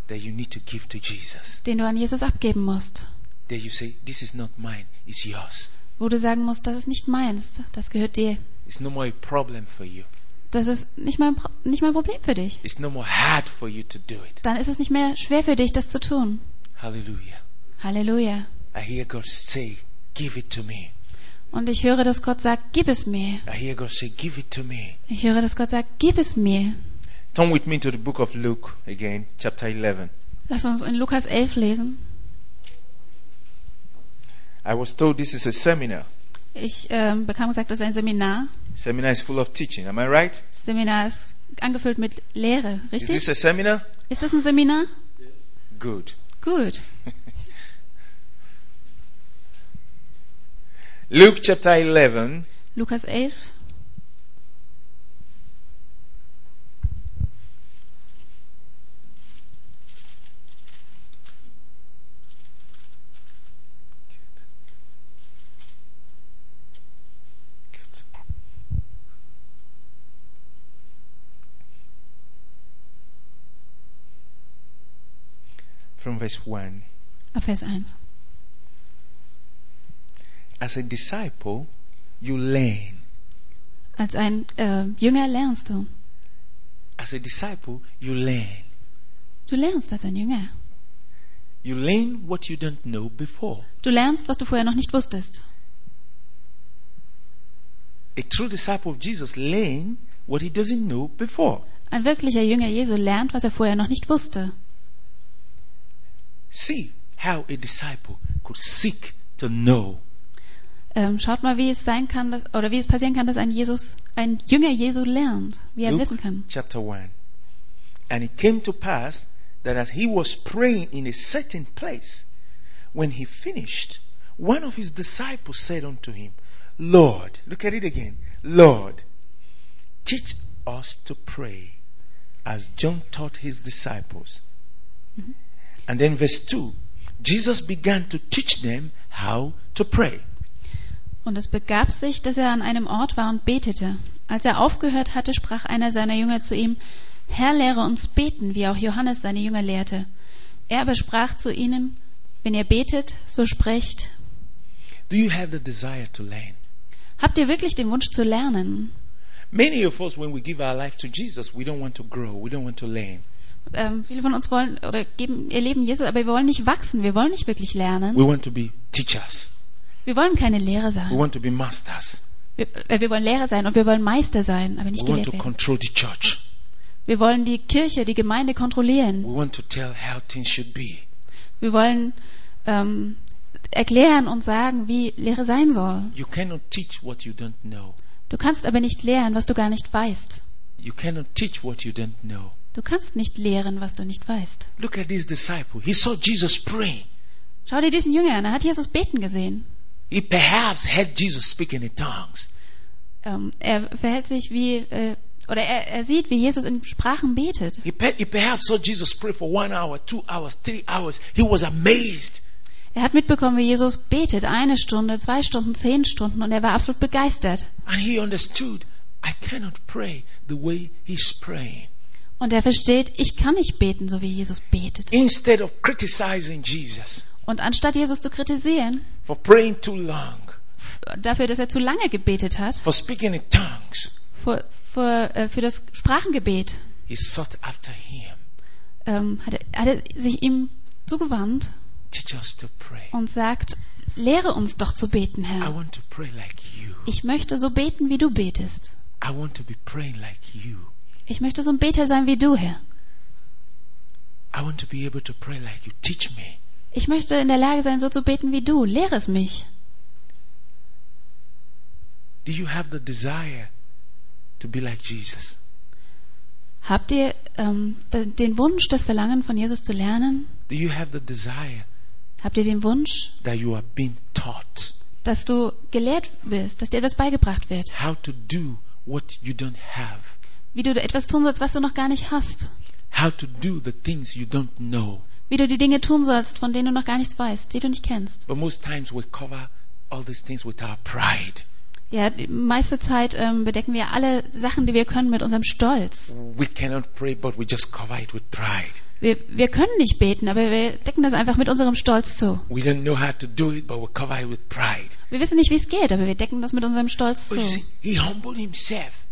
that you need to give to Jesus? den du an Jesus abgeben musst? That you say, this is not mine, it's yours. Wo du sagen musst, das ist nicht meins, das gehört dir. It's no more a problem for you. Das ist nicht mal, ein Pro- nicht mal ein Problem für dich. It's no more hard for you to do it. Dann ist es nicht mehr schwer für dich, das zu tun. Hallelujah. Halleluja. I hear God say, give it to me. Und ich höre, dass Gott sagt, gib es mir. I hear God say, give it to me. Ich höre, dass Gott sagt, gib es mir. Turn with me to the book of Luke again, chapter 11. Lass uns in Lukas 11 lesen. I was told this is a seminar. Ich ähm, bekam gesagt, das ist ein Seminar. Seminar is full of teaching. Am I right? Seminar ist angefüllt mit Lehre, Is this richtig? a seminar? Ist das ein Seminar? Good. Gut. Luke chapter 11, Lukas 11. from verse 1. ab Vers 1. As a disciple, you learn. Als ein äh, Jünger lernst du. As a disciple, you learn. Du lernst als ein Jünger. You learn what you don't know before. Du lernst, was du vorher noch nicht wusstest. A true disciple of Jesus learn what he doesn't know before. Ein wirklicher Jünger Jesu lernt, was er vorher noch nicht wusste. See how a disciple could seek to know. Ähm, schaut mal, wie es sein kann, dass, oder wie es passieren kann, dass ein Jesus, ein Jünger Jesu lernt, wie er wissen kann. chapter 1. And it came to pass that as he was praying in a certain place, when he finished, one of his disciples said unto him, Lord, look at it again, Lord, teach us to pray as John taught his disciples. And then verse 2 Jesus began to teach them how to pray. Und es begab sich, dass er an einem Ort war und betete. Als er aufgehört hatte, sprach einer seiner Jünger zu ihm, Herr, lehre uns beten, wie auch Johannes seine Jünger lehrte. Er aber sprach zu ihnen, wenn ihr betet, so sprecht. Do you have the desire to learn? Habt ihr wirklich den Wunsch zu lernen? Many of us, when we give our life to Jesus, we don't want to grow, we don't want to learn. Ähm, viele von uns wollen oder geben ihr Leben Jesus, aber wir wollen nicht wachsen, wir wollen nicht wirklich lernen. We want to be teachers. Wir wollen keine Lehrer We sein. want to be masters. Wir, äh, wir wollen Lehrer sein und wir wollen Meister sein, aber nicht We want to werden. control the church. Wir wollen die Kirche, die Gemeinde kontrollieren. We want to tell how things should be. Wir wollen ähm, erklären und sagen, wie Lehre sein soll. You cannot teach what you don't know. Du kannst aber nicht lehren, was du gar nicht weißt. You cannot teach what you don't know. Du kannst nicht lehren, was du nicht weißt. Look at this disciple. He saw Jesus praying. Schau dir diesen Jünger an, er hat Jesus beten gesehen. He perhaps heard Jesus speaking in tongues. Ähm, er verhält sich wie, äh, oder er, er sieht, wie Jesus in Sprachen betet. He perhaps saw Jesus pray for one hour, two hours, three hours. He was amazed. Er hat mitbekommen, wie Jesus betet, eine Stunde, zwei Stunden, zehn Stunden, und er war absolut begeistert. And he understood, I cannot pray the way he's praying. Und er versteht, ich kann nicht beten, so wie Jesus betet. Instead of criticizing Jesus Und anstatt Jesus zu kritisieren, for praying too long, dafür, dass er zu lange gebetet hat, for speaking in tongues, für, für, äh, für das Sprachengebet, he sought after him. ähm, hat, er, hat er sich ihm zugewandt Teach us to pray. und sagt, lehre uns doch zu beten, I Herr. want to pray like you. Ich möchte so beten, wie du betest. I want to be praying like you. Ich möchte so ein Beter sein wie du, Herr. Ich möchte in der Lage sein, so zu beten wie du. Lehre es mich. Do you have the desire to be like Jesus? Habt ihr ähm, den Wunsch, das Verlangen von Jesus zu lernen? Do you have the desire Habt ihr den Wunsch, that you are being taught dass du gelehrt wirst, dass dir etwas beigebracht wird? how to do what you don't have? Wie du etwas tun sollst, was du noch gar nicht hast? How to do the things you don't know? Wie du die Dinge tun sollst, von denen du noch gar nichts weißt, die du nicht kennst? But most times we cover all these things with our pride. Ja, die meiste Zeit ähm, bedecken wir alle Sachen, die wir können, mit unserem Stolz. We cannot pray, but we just cover it with pride. Wir, wir können nicht beten, aber wir decken das einfach mit unserem Stolz zu. We don't know how to do it, but we cover it with pride. Wir wissen nicht, wie es geht, aber wir decken das mit unserem Stolz But zu. you see, he humbled himself.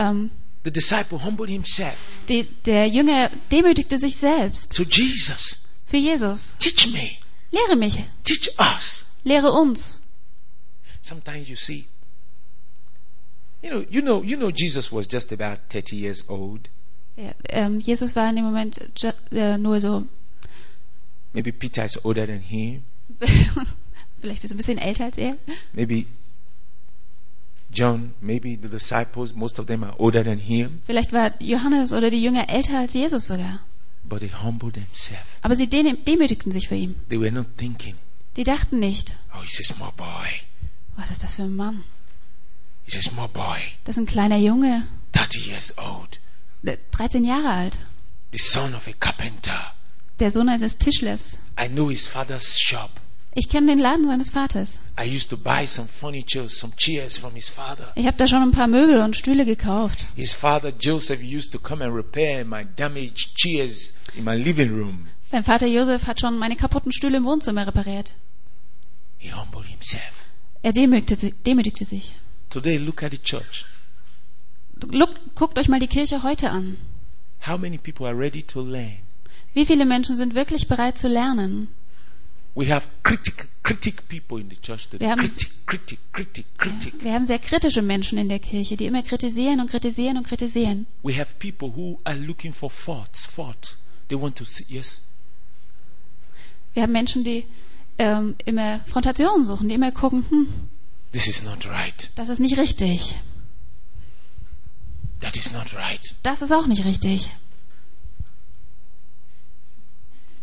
Ähm, The disciple humbled himself die, der Jünger demütigte sich selbst to Jesus. für Jesus. Teach me. Lehre mich, Teach us. lehre uns. Sometimes you see, you know, you know, you know, Jesus was just about 30 years old. Ja, ähm, Jesus war in dem Moment äh, nur so, Maybe Peter is older than him. vielleicht so ein bisschen älter als er. Maybe John, maybe the disciples, most of them are older than him. Vielleicht war Johannes oder die Jünger älter als Jesus sogar. But they humbled themselves. Aber sie dem- demütigten sich für ihn. They were not thinking, Die dachten nicht, oh, he's a small boy. was ist das für ein Mann? He's a small boy, Das ist ein kleiner Junge, 30 years old, der 13 Jahre alt. the son of a carpenter. Der Sohn eines Tischlers. I know his father's shop. Ich kenne den Laden seines Vaters. I used to buy some furniture, some chairs from his father. Ich habe da schon ein paar Möbel und Stühle gekauft. His father Joseph used to come and repair my damaged chairs in my living room. Sein Vater Josef hat schon meine kaputten Stühle im Wohnzimmer repariert. He humbled himself. Er demütigte, demütigte sich. Today, look at the church. Look, guckt euch mal die Kirche heute an. How many people are ready to learn? Wie viele Menschen sind wirklich bereit zu lernen? Wir haben- Critic, critic, critic, critic. Wir haben sehr kritische Menschen in der Kirche, die immer kritisieren und kritisieren und kritisieren. We have people who are looking for faults, fault. They want to see, yes, Wir haben Menschen, die ähm, immer Frontationen suchen, die immer gucken, hm, this is not right. das ist nicht richtig. That is not right. Das ist auch nicht richtig.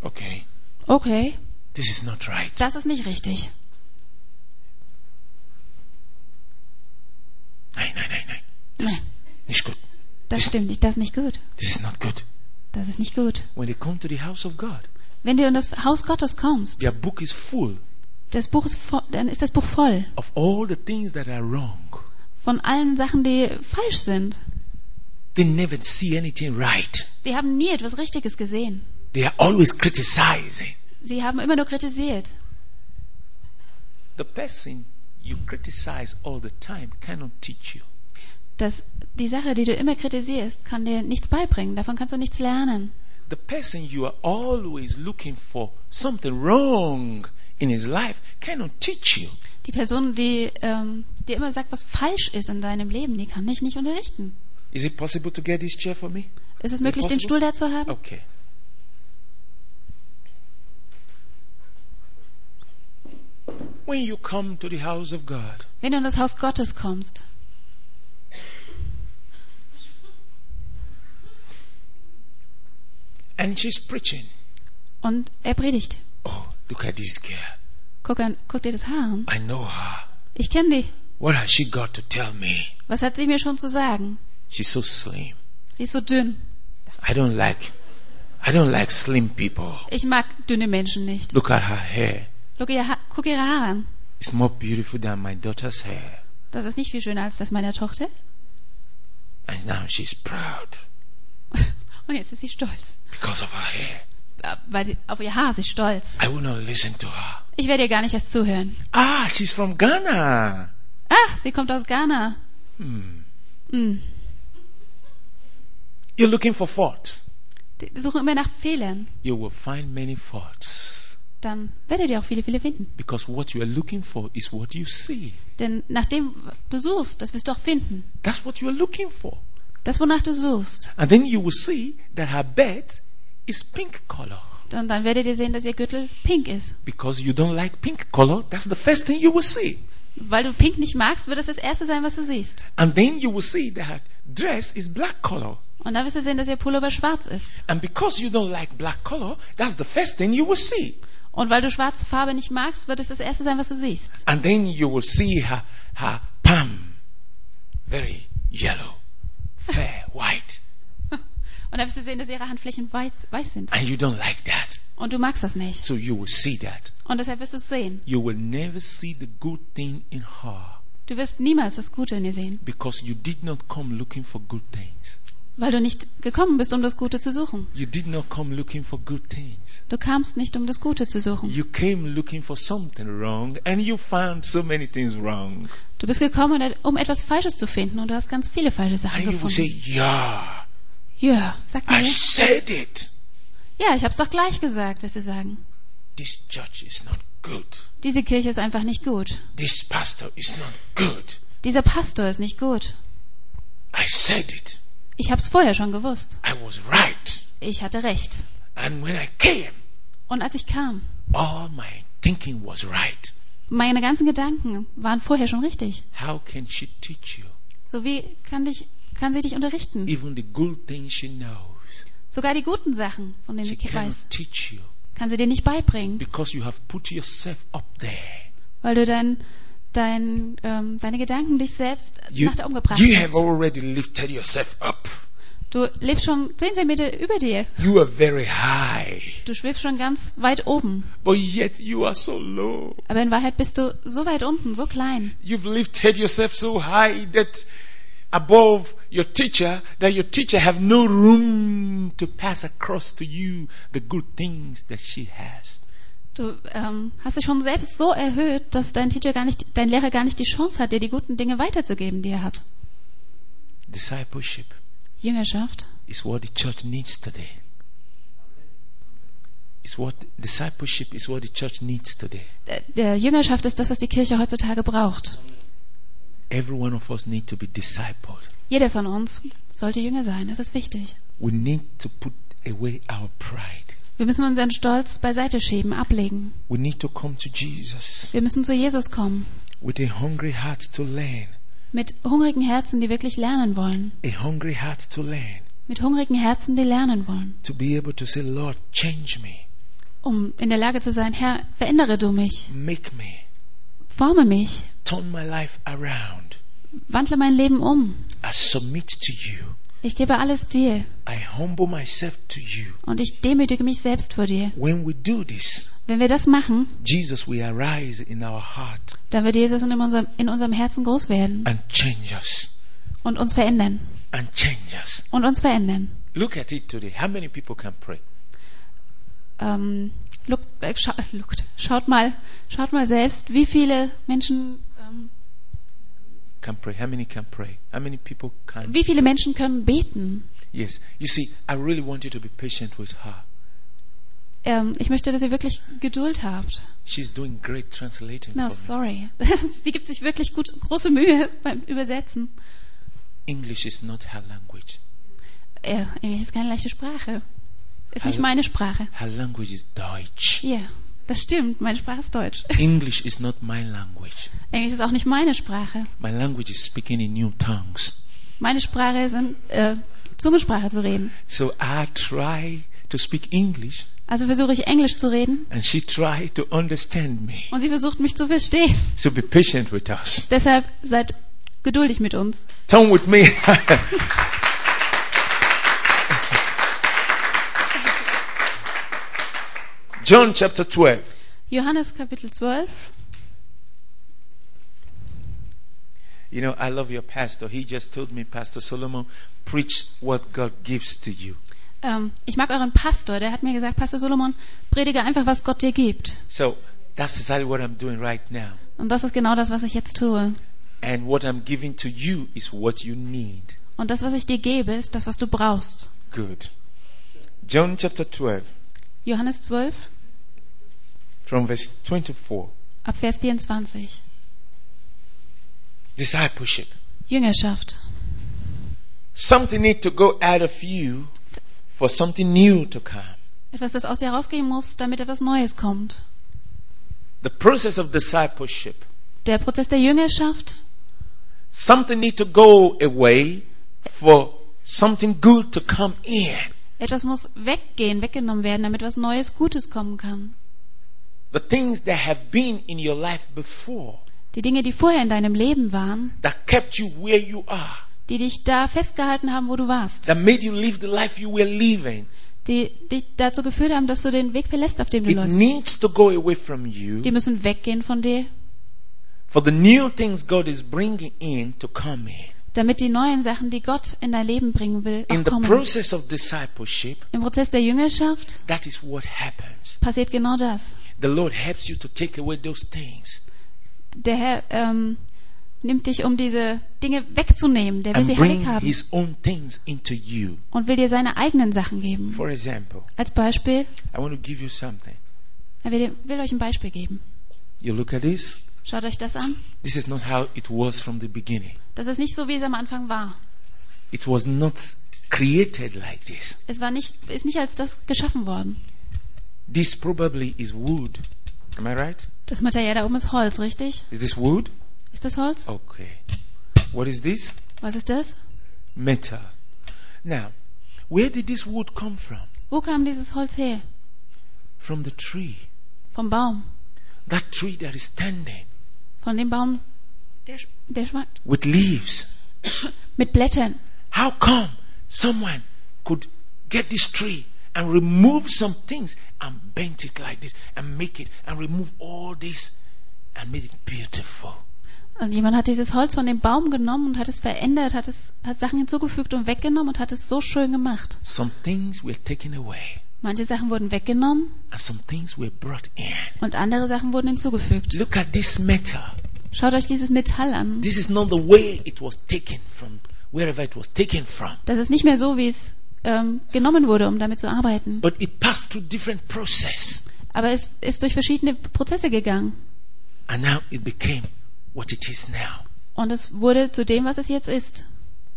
Okay, Okay, this is not right. das ist nicht richtig. Nein, nein, nein, nein. Das Nein, nicht gut. das stimmt nicht, das ist nicht gut. This is not good. Das ist nicht gut. When they come to the house of God, Wenn du in das Haus Gottes kommst, their book is full das Buch ist voll, dann ist das Buch voll of all the things that are wrong. von allen Sachen, die falsch sind. They never see anything right. Sie haben nie etwas Richtiges gesehen. They are always criticizing. Sie haben immer nur kritisiert. The person you criticize all the time cannot teach you. Das, die Sache, die du immer kritisierst, kann dir nichts beibringen. Davon kannst du nichts lernen. The person you are always looking for something wrong in his life cannot teach you. Die Person, die ähm, dir immer sagt, was falsch ist in deinem Leben, die kann dich nicht unterrichten. Is it possible to get this chair for me? Ist es möglich, den possible? Stuhl da zu haben? Okay. When you come to the house of God, Wenn du in das Haus Gottes kommst and she's preaching. und er predigt, Oh, look at this girl. guck, an, guck dir das Haar an. I know her. Ich kenne die. What has she got to tell me? Was hat sie mir schon zu sagen? She's so slim. Sie ist so dünn. I don't like I don't like slim people. Ich mag dünne Menschen nicht. Look at her hair. Guck, ihr ha guck ihre Haare an. It's more beautiful than my daughter's hair. Das ist nicht viel schöner als das meiner Tochter. And now she's proud Und jetzt ist sie stolz. because of her hair. Äh, Weil sie auf ihr Haar ist sie stolz. I will not listen to her. Ich werde ihr gar nicht erst zuhören. Ah, she's from Ghana. Ach, sie kommt aus Ghana. Hmm. Hm. You're looking for faults. Die suchen immer nach Fehlern. You will find many faults. Dann werdet ihr auch viele, viele finden. Because what you are looking for is what you see. Denn nach dem du suchst, das wirst du auch finden. That's what you are looking for. Das, wonach du suchst. And then you will see that her bed is pink color. Und dann werdet ihr sehen, dass ihr Gürtel pink ist. Because you don't like pink color, that's the first thing you will see. Weil du pink nicht magst, wird es das erste sein, was du siehst. And then you will see that her dress is black color. Und dann wirst du sehen, dass ihr Pullover schwarz ist. And because you don't like black color, that's the first thing you will see. Und weil du schwarze Farbe nicht magst, wird es das erste sein, was du siehst. And then you will see her, her palm, very yellow, fair, white. Und dann wirst du sehen, dass ihre Handflächen weiß, weiß sind. And you don't like that. Und du magst das nicht. So you will see that. Und deshalb wirst du es sehen. You will never see the good thing in her Du wirst niemals das Gute in ihr sehen. because you did not come looking for good things. Weil du nicht gekommen bist, um das Gute zu suchen. You did not come looking for good things. Du kamst nicht, um das Gute zu suchen. You came looking for something wrong and you found so many things wrong. Du bist gekommen, um etwas Falsches zu finden. Und du hast ganz viele falsche Sachen And will say, gefunden. Yeah, Ja, sag mir. I said it. Ja, ich hab's doch gleich gesagt, wirst du sagen. This church is not good. Diese Kirche ist einfach nicht gut. This pastor is not good. Dieser Pastor ist nicht gut. I said it. Ich hab's vorher schon gewusst. I was right. Ich hatte recht. And when I came, Und als ich kam, all my thinking was right. meine ganzen Gedanken waren vorher schon richtig. How can she teach you? So wie kann, dich, kann sie dich unterrichten? Even the good things she knows, Sogar die guten Sachen, von denen she sie cannot weiß, teach you kann sie dir nicht beibringen, because you have put yourself up there. weil du dein, dein, ähm, deine Gedanken dich selbst You, nach da umgebracht you have hast. already lifted yourself up. Du lebst schon 10 Zentimeter über dir. You are very high, Du schwebst schon ganz weit oben. but yet you are so low. Aber in Wahrheit bist du so weit unten, so klein. You've lifted yourself so high that above your teacher, that your teacher have no room to pass across to you the good things that she has. Du ähm, hast dich schon selbst so erhöht, dass dein Teacher gar nicht, dein Lehrer gar nicht die Chance hat, dir die guten Dinge weiterzugeben, die er hat. Discipleship Jüngerschaft is what the church needs today. It's what discipleship is what the church needs today. der, der Jüngerschaft ist das, was die Kirche heutzutage braucht. Every one of us need to be discipled. Jeder von uns sollte Jünger sein. Das ist wichtig. We need to put away our pride. Wir müssen unseren Stolz beiseite schieben, ablegen. We need to come to Jesus Wir müssen zu Jesus kommen. with a hungry heart to learn. Mit hungrigen Herzen, die wirklich lernen wollen. A hungry heart to learn. Mit hungrigen Herzen, die lernen wollen. To be able to say, Lord, change me, Um in der Lage zu sein, Herr, verändere du mich. make me, Forme mich. turn my life around. Wandle mein Leben um. I submit to you. Ich gebe alles dir. I humble myself to you. Und ich demütige mich selbst vor dir. This, Wenn wir das machen, Jesus will arise in our heart dann wird Jesus in unserem, in unserem Herzen groß werden und uns verändern. And change us. Und uns verändern. Look at it today. How many people can pray? Ähm, look, äh, scha lookt. Schaut mal, schaut mal selbst, wie viele Menschen, Can pray. How many can pray? How many people can? wie viele Menschen können beten? Yes. You see, I really want you to be patient with her. Ähm, ich möchte, dass ihr wirklich Geduld habt. She's doing great translating No, sorry. Sie gibt sich wirklich gut, große Mühe beim Übersetzen. English is not her language. Äh, Englisch ist keine leichte Sprache. Ist nicht Hallo. meine Sprache. Her language is Deutsch. Ja, Das stimmt, meine Sprache ist Deutsch. English is not my language. Englisch ist auch nicht meine Sprache. My language is speaking in new tongues. Meine Sprache ist in, äh, Zungensprache zu reden. So I try to speak English, Also versuche ich Englisch zu reden and she try to understand me. und sie versucht mich zu verstehen. So be patient with us. Deshalb seid geduldig mit uns. Turn with me. John chapter 12. Johannes Kapitel 12. You know, I love your pastor. He just told me, Pastor Solomon, preach what God gives to you. Ähm, ich mag euren Pastor, der hat mir gesagt, Pastor Solomon, predige einfach, was Gott dir gibt. So that's exactly what I'm doing right now. Und das ist genau das, was ich jetzt tue. And what I'm giving to you is what you need. Und das, was ich dir gebe, ist das, was du brauchst. Good. John chapter 12, Johannes 12, from verse 24. ab Vers 24. Discipleship. Jüngerschaft. Something need to go out of you for something new to come. Etwas, das aus dir rausgehen muss, damit etwas Neues kommt. The process of discipleship. Der Prozess der Jüngerschaft. Something need to go away for something good to come in. Etwas muss weggehen, weggenommen werden, damit was Neues, Gutes kommen kann. The things that have been in your life before Die Dinge, die vorher in deinem Leben waren, that kept you where you are, die dich da festgehalten haben, wo du warst, that made you live the life you were living. die dich dazu geführt haben, dass du den Weg verlässt, auf dem du It läufst. needs to go away from you Die müssen weggehen von dir, for the new things God is bringing in to come in. Damit die neuen Sachen, die Gott in dein Leben bringen will, In auch the kommen. process of discipleship, Im Prozess der Jüngerschaft that is what happens. passiert genau das. The Lord helps you to take away those things Der Herr ähm, nimmt dich, um diese Dinge wegzunehmen. Der will and sie bring weghaben His own things into you. und will dir seine eigenen Sachen geben. For example, Als Beispiel, I want to give you something. er will, will euch ein Beispiel geben. You look at this. Schaut euch das an. This is not how it was from the beginning. Das ist nicht so, wie es am Anfang war. It was not created like this. Es war nicht, ist nicht als das geschaffen worden. This probably is wood. Am I right? Das Material da oben ist Holz, richtig? Is this wood? Ist das Holz? Okay. What is this? Was ist das? Metal. Now, where did this wood come from? Wo kam dieses Holz her? From the tree. Vom Baum. That tree that is standing Von dem Baum, der, der schwankt. with leaves. Mit Blättern. How come someone could get this tree and remove some things and bend it like this and make it and remove all this and make it beautiful? Und jemand hat dieses Holz von dem Baum genommen und hat es verändert, hat es, hat Sachen hinzugefügt und weggenommen und hat es so schön gemacht. Some things were taken away Manche Sachen wurden weggenommen and some things were brought in. und andere Sachen wurden hinzugefügt. Look at this metal. Schaut euch dieses Metall an. This is not the way it was taken from wherever it was taken from. Das ist nicht mehr so, wie es ähm, genommen wurde, um damit zu arbeiten. But it passed through different process Aber es ist durch verschiedene Prozesse gegangen. and now it became what it is now. Und es wurde zu dem, was es jetzt ist.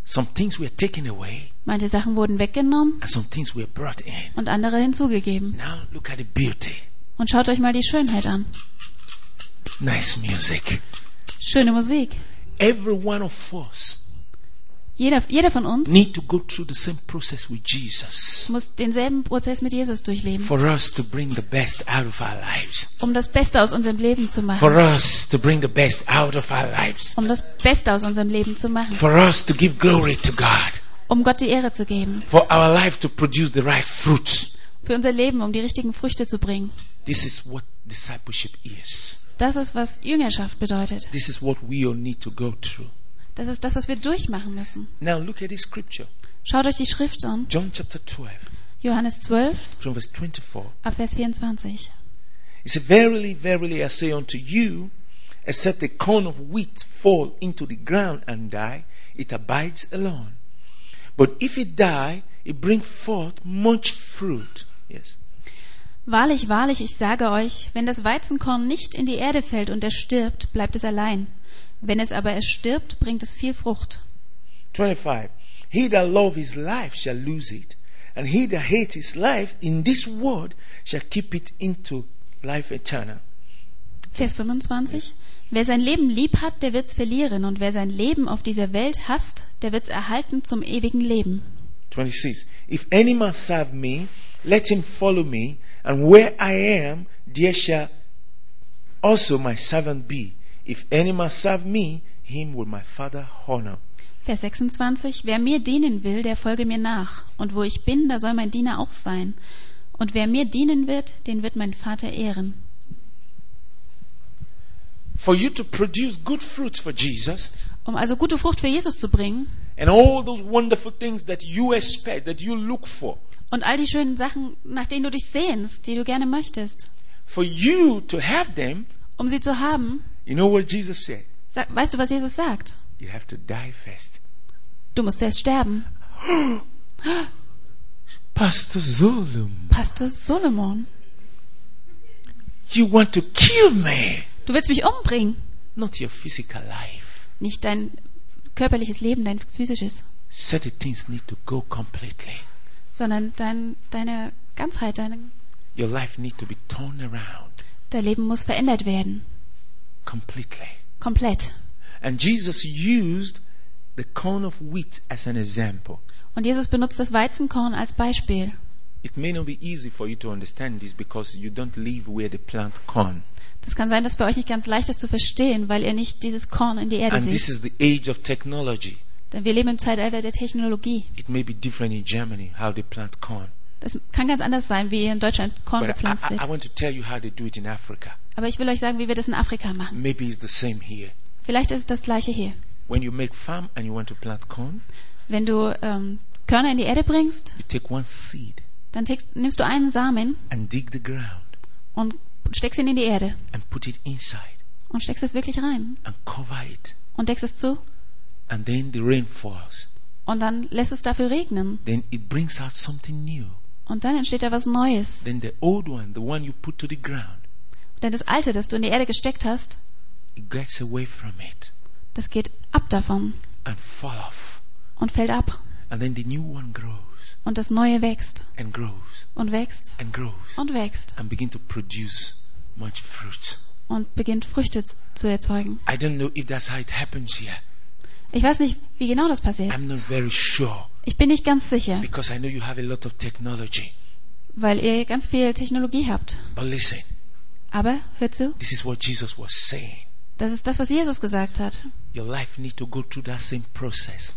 Some things were taken away Manche Sachen wurden weggenommen and some things were brought in. und andere hinzugegeben. Now look at the beauty. Und schaut euch mal die Schönheit an. Nice music. Schöne Musik. Every one of us Jeder, jeder von uns need to go through the same process with Jesus muss denselben Prozess mit Jesus durchleben, for us to bring the best out of our lives. um das Beste aus unserem Leben zu For machen. us to bring the best out of our lives. Um das Beste aus unserem Leben zu machen. For us to give glory to God. Um Gott die Ehre zu geben. For our life to produce the right fruits. Für unser Leben, um die richtigen Früchte zu bringen. This is what discipleship is. Das ist, was Jüngerschaft bedeutet. This is what we all need to go through. Das ist das, was wir durchmachen müssen. Now look at this scripture. Schaut euch die Schrift an. John chapter 12, Johannes 12, from verse 24. ab Vers 24. He said, Verily, verily, I say unto you, except a corn of wheat fall into the ground and die, it abides alone. But if it die, it brings forth much fruit. Yes. Wahrlich, wahrlich, ich sage euch, wenn das Weizenkorn nicht in die Erde fällt und erstirbt, bleibt es allein. Wenn es aber erstirbt, bringt es viel Frucht. 25. He that love his life shall lose it, and he that hates his life in this world shall keep it into life eternal. Vers 25. Wer sein Leben lieb hat, der wird's verlieren. Und wer sein Leben auf dieser Welt hasst, der wird's erhalten zum ewigen Leben. 26. If any man serve me, let him follow me, and where I am, there shall also my servant be. If any man serve me, him will my Father honor. Vers 26. Wer mir dienen will, der folge mir nach. Und wo ich bin, da soll mein Diener auch sein. Und wer mir dienen wird, den wird mein Vater ehren. For you to produce good fruits for Jesus, Um also gute Frucht für Jesus zu bringen and all those wonderful things that you expect, that you look for, und all die schönen Sachen, nach denen du dich sehnst, die du gerne möchtest, for you to have them, um sie zu haben, you know what Jesus said? sag, weißt du, was Jesus sagt? You have to die first. Du musst erst sterben. Pastor Zolum, Pastor Solomon, you want to kill me, du willst mich umbringen. not your physical life. Nicht dein körperliches Leben, dein physisches, Certain things need to go completely. sondern dein, deine Ganzheit, dein, Your life need to be turned around dein Leben muss verändert werden. Completely. Komplett. And Jesus used the corn of wheat as an example. Und Jesus benutzt das Weizenkorn als Beispiel. It may not be easy for you to understand this because you don't live where they plant corn. Das kann sein, dass für euch nicht ganz leicht ist zu verstehen, weil ihr nicht dieses Korn in die Erde And this is the age of technology. Denn wir leben im Zeitalter der Technologie. It may be different in Germany how they plant corn. Das kann ganz anders sein, wie in Deutschland Korn But I, gepflanzt I, I wird. want to tell you how they do it in Africa. Aber ich will euch sagen, wie wir das in Afrika machen. Maybe it's the same here. Vielleicht ist es das gleiche hier. When you make farm and you want to plant corn, Wenn du ähm, Körner in die Erde bringst, you take one seed dann teckst, nimmst du einen Samen and dig the ground und steckst ihn in die Erde and put it inside und steckst es wirklich rein and cover it. und deckst es zu And then the rain falls. und dann lässt es dafür regnen Then it brings out something new. und dann entsteht da was Neues. Then the old one, the one you put to the ground, Denn das Alte, das du in die Erde gesteckt hast, gets away from it das geht ab davon and fall off. und fällt ab And then the new one grows und das Neue wächst and grows und wächst and grows und wächst and begin to produce much fruit. und beginnt Früchte zu erzeugen. I don't know if that's how it happens here. Ich weiß nicht, wie genau das passiert. I'm not very sure Ich bin nicht ganz sicher, because I know you have a lot of technology. weil ihr ganz viel Technologie habt. But listen, Aber hört zu, this is what Jesus was saying. das ist das, was Jesus gesagt hat. Your life need to go through that same process.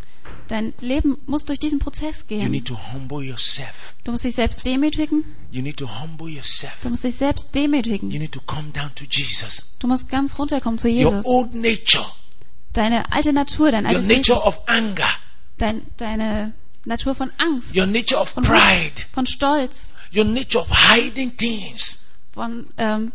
Dein Leben muss durch diesen Prozess You gehen. need to humble yourself. Du musst dich selbst demütigen. You need to humble yourself. Du musst dich selbst You demütigen. need to come down to Jesus. Du musst ganz runterkommen zu Your Jesus. old nature, Deine alte Natur, dein your altes Wesen, nature of anger, dein, deine Natur von Angst, your nature of von pride, von Stolz, your nature of hiding things. von ähm,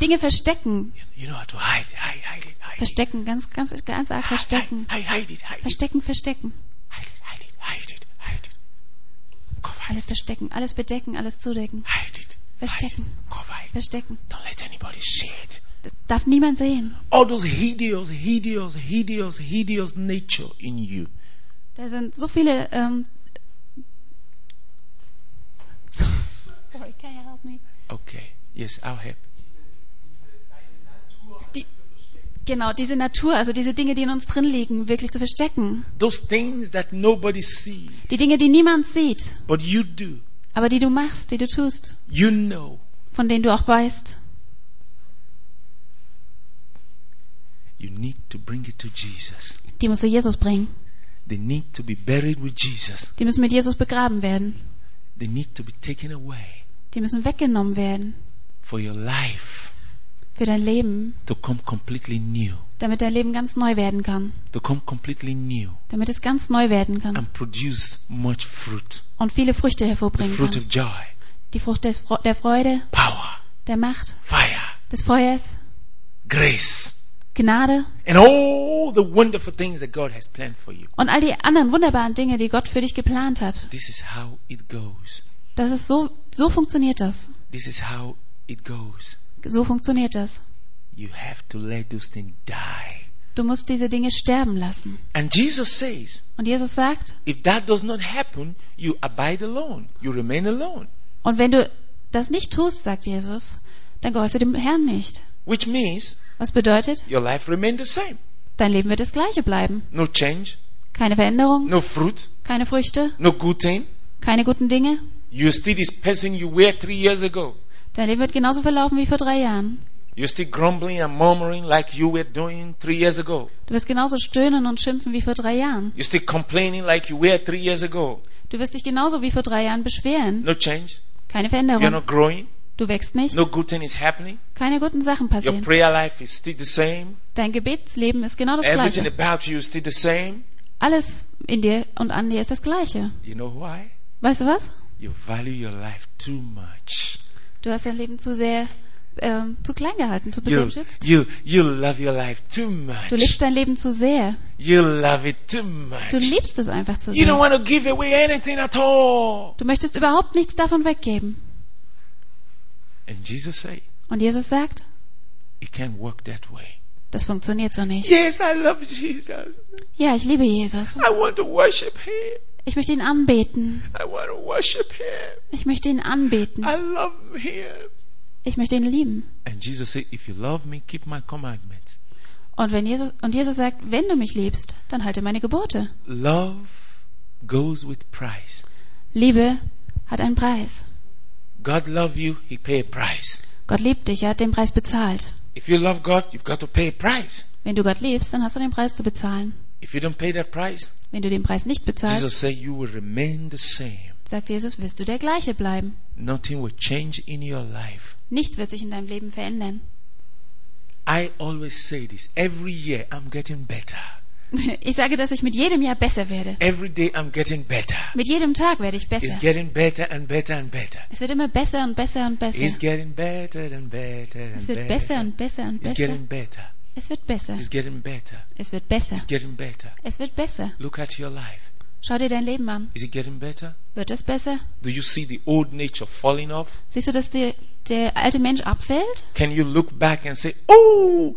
Dinge verstecken. You know how to hide, hide, hide hide. Verstecken, ganz, ganz, ganz arg Hide, verstecken. hide, hide hide it, Verstecken, verstecken. hide hide hide hide. Cover Alles verstecken, alles bedecken, alles zudecken. hide it, hide Verstecken. cover it. Verstecken. Don't let anybody see it. Das darf niemand sehen. All those hideous, hideous, hideous, hideous nature in you. Da sind so viele. Ähm, so, sorry, can you help me? Okay. Yes, I'll help. Die, genau, diese Natur, also diese Dinge, die in uns drin liegen, wirklich zu verstecken. Those things that nobody sees, Die Dinge, die niemand sieht, but you do. aber die du machst, die du tust, You know. von denen du auch weißt. You need to bring it to Jesus. Die musst du Jesus bringen. They need to be buried with Jesus. Die müssen mit Jesus begraben werden. They need to be taken away Die müssen weggenommen werden for your life für dein Leben, to come completely new. damit dein Leben ganz neu werden kann. Damit es ganz neu werden kann and produce much fruit. und viele Früchte The hervorbringen fruit kann. of joy, Die Frucht der Freude, power, der Macht, fire, des Feuers, grace, Gnade and all the wonderful things that God has planned for you. und all die anderen wunderbaren Dinge, die Gott für dich geplant hat. This is how it goes. Das ist so, so funktioniert das. This is how it goes. So funktioniert das. You have to let those things die. Du musst diese Dinge sterben lassen. And Jesus says, Und Jesus sagt, if that does not happen, you abide alone. You remain alone. und wenn du das nicht tust, sagt Jesus, dann gehorchst du dem Herrn nicht. Which means Was bedeutet, your life remains the same. dein Leben wird das gleiche bleiben. No change, Keine Veränderung, no fruit, keine Früchte, no good thing. keine guten Dinge. You're still this person you were three years ago. Dein Leben wird genauso verlaufen wie vor drei Jahren. You're still grumbling and murmuring like you were doing three years ago. Du wirst genauso stöhnen und schimpfen wie vor drei Jahren. You're still complaining like you were three years ago. Du wirst dich genauso wie vor drei Jahren beschweren. No change. Keine You're Veränderung. not growing. Du wächst nicht. No good thing is happening. Keine guten Sachen Your passieren. prayer life is still the same. Dein Gebetsleben ist genau das Everything Gleiche. about you is still the same. Alles in dir und an dir ist das Gleiche. You know why? Weißt du was? You value your life too much. Du hast dein Leben zu sehr, ähm, zu klein gehalten, zu You, beschützt. you, you love your life too much. Du liebst dein Leben zu sehr. You love it too much. Du liebst es einfach zu You don't sehr. want to give away anything at all. Du möchtest überhaupt nichts davon weggeben. And Jesus said, Und Jesus sagt, it can't work that way. das funktioniert so nicht. Yes, I love Jesus. Ja, ich liebe Jesus. I want to worship Him. Ich möchte ihn anbeten. Ich möchte ihn anbeten. Ich möchte ihn lieben. And Jesus said, if you love me, keep my commandments. Und wenn Jesus, und Jesus sagt, wenn du mich liebst, dann halte meine Gebote. Love goes with price. Liebe hat einen Preis. God love you, He pay a price. Gott liebt dich, er hat den Preis bezahlt. If you love God, you've got to pay a price. Wenn du Gott liebst, dann hast du den Preis zu bezahlen. If you don't pay that price, Wenn du den Preis nicht Jesus bezahlst, said you will remain the same. sagt Jesus, wirst du der gleiche bleiben. Nothing will change in your life. Nichts wird sich in deinem Leben verändern. I always say this. Every year I'm getting better. Ich sage, dass ich mit jedem Jahr besser werde. Every day I'm getting better. Mit jedem Tag werde ich It's besser. getting better and better and better. Es wird immer besser und besser und besser. It's getting better and better and Es wird better. besser und besser und It's besser. getting better. Es wird besser. It's getting better. Es wird besser. It's getting better. Es wird besser. Look at your life. Schau dir dein Leben an. Is it getting better? Wird es besser? Do you see the old nature falling off? Siehst du, dass die, der alte Mensch abfällt? Can you look back and say, Oh,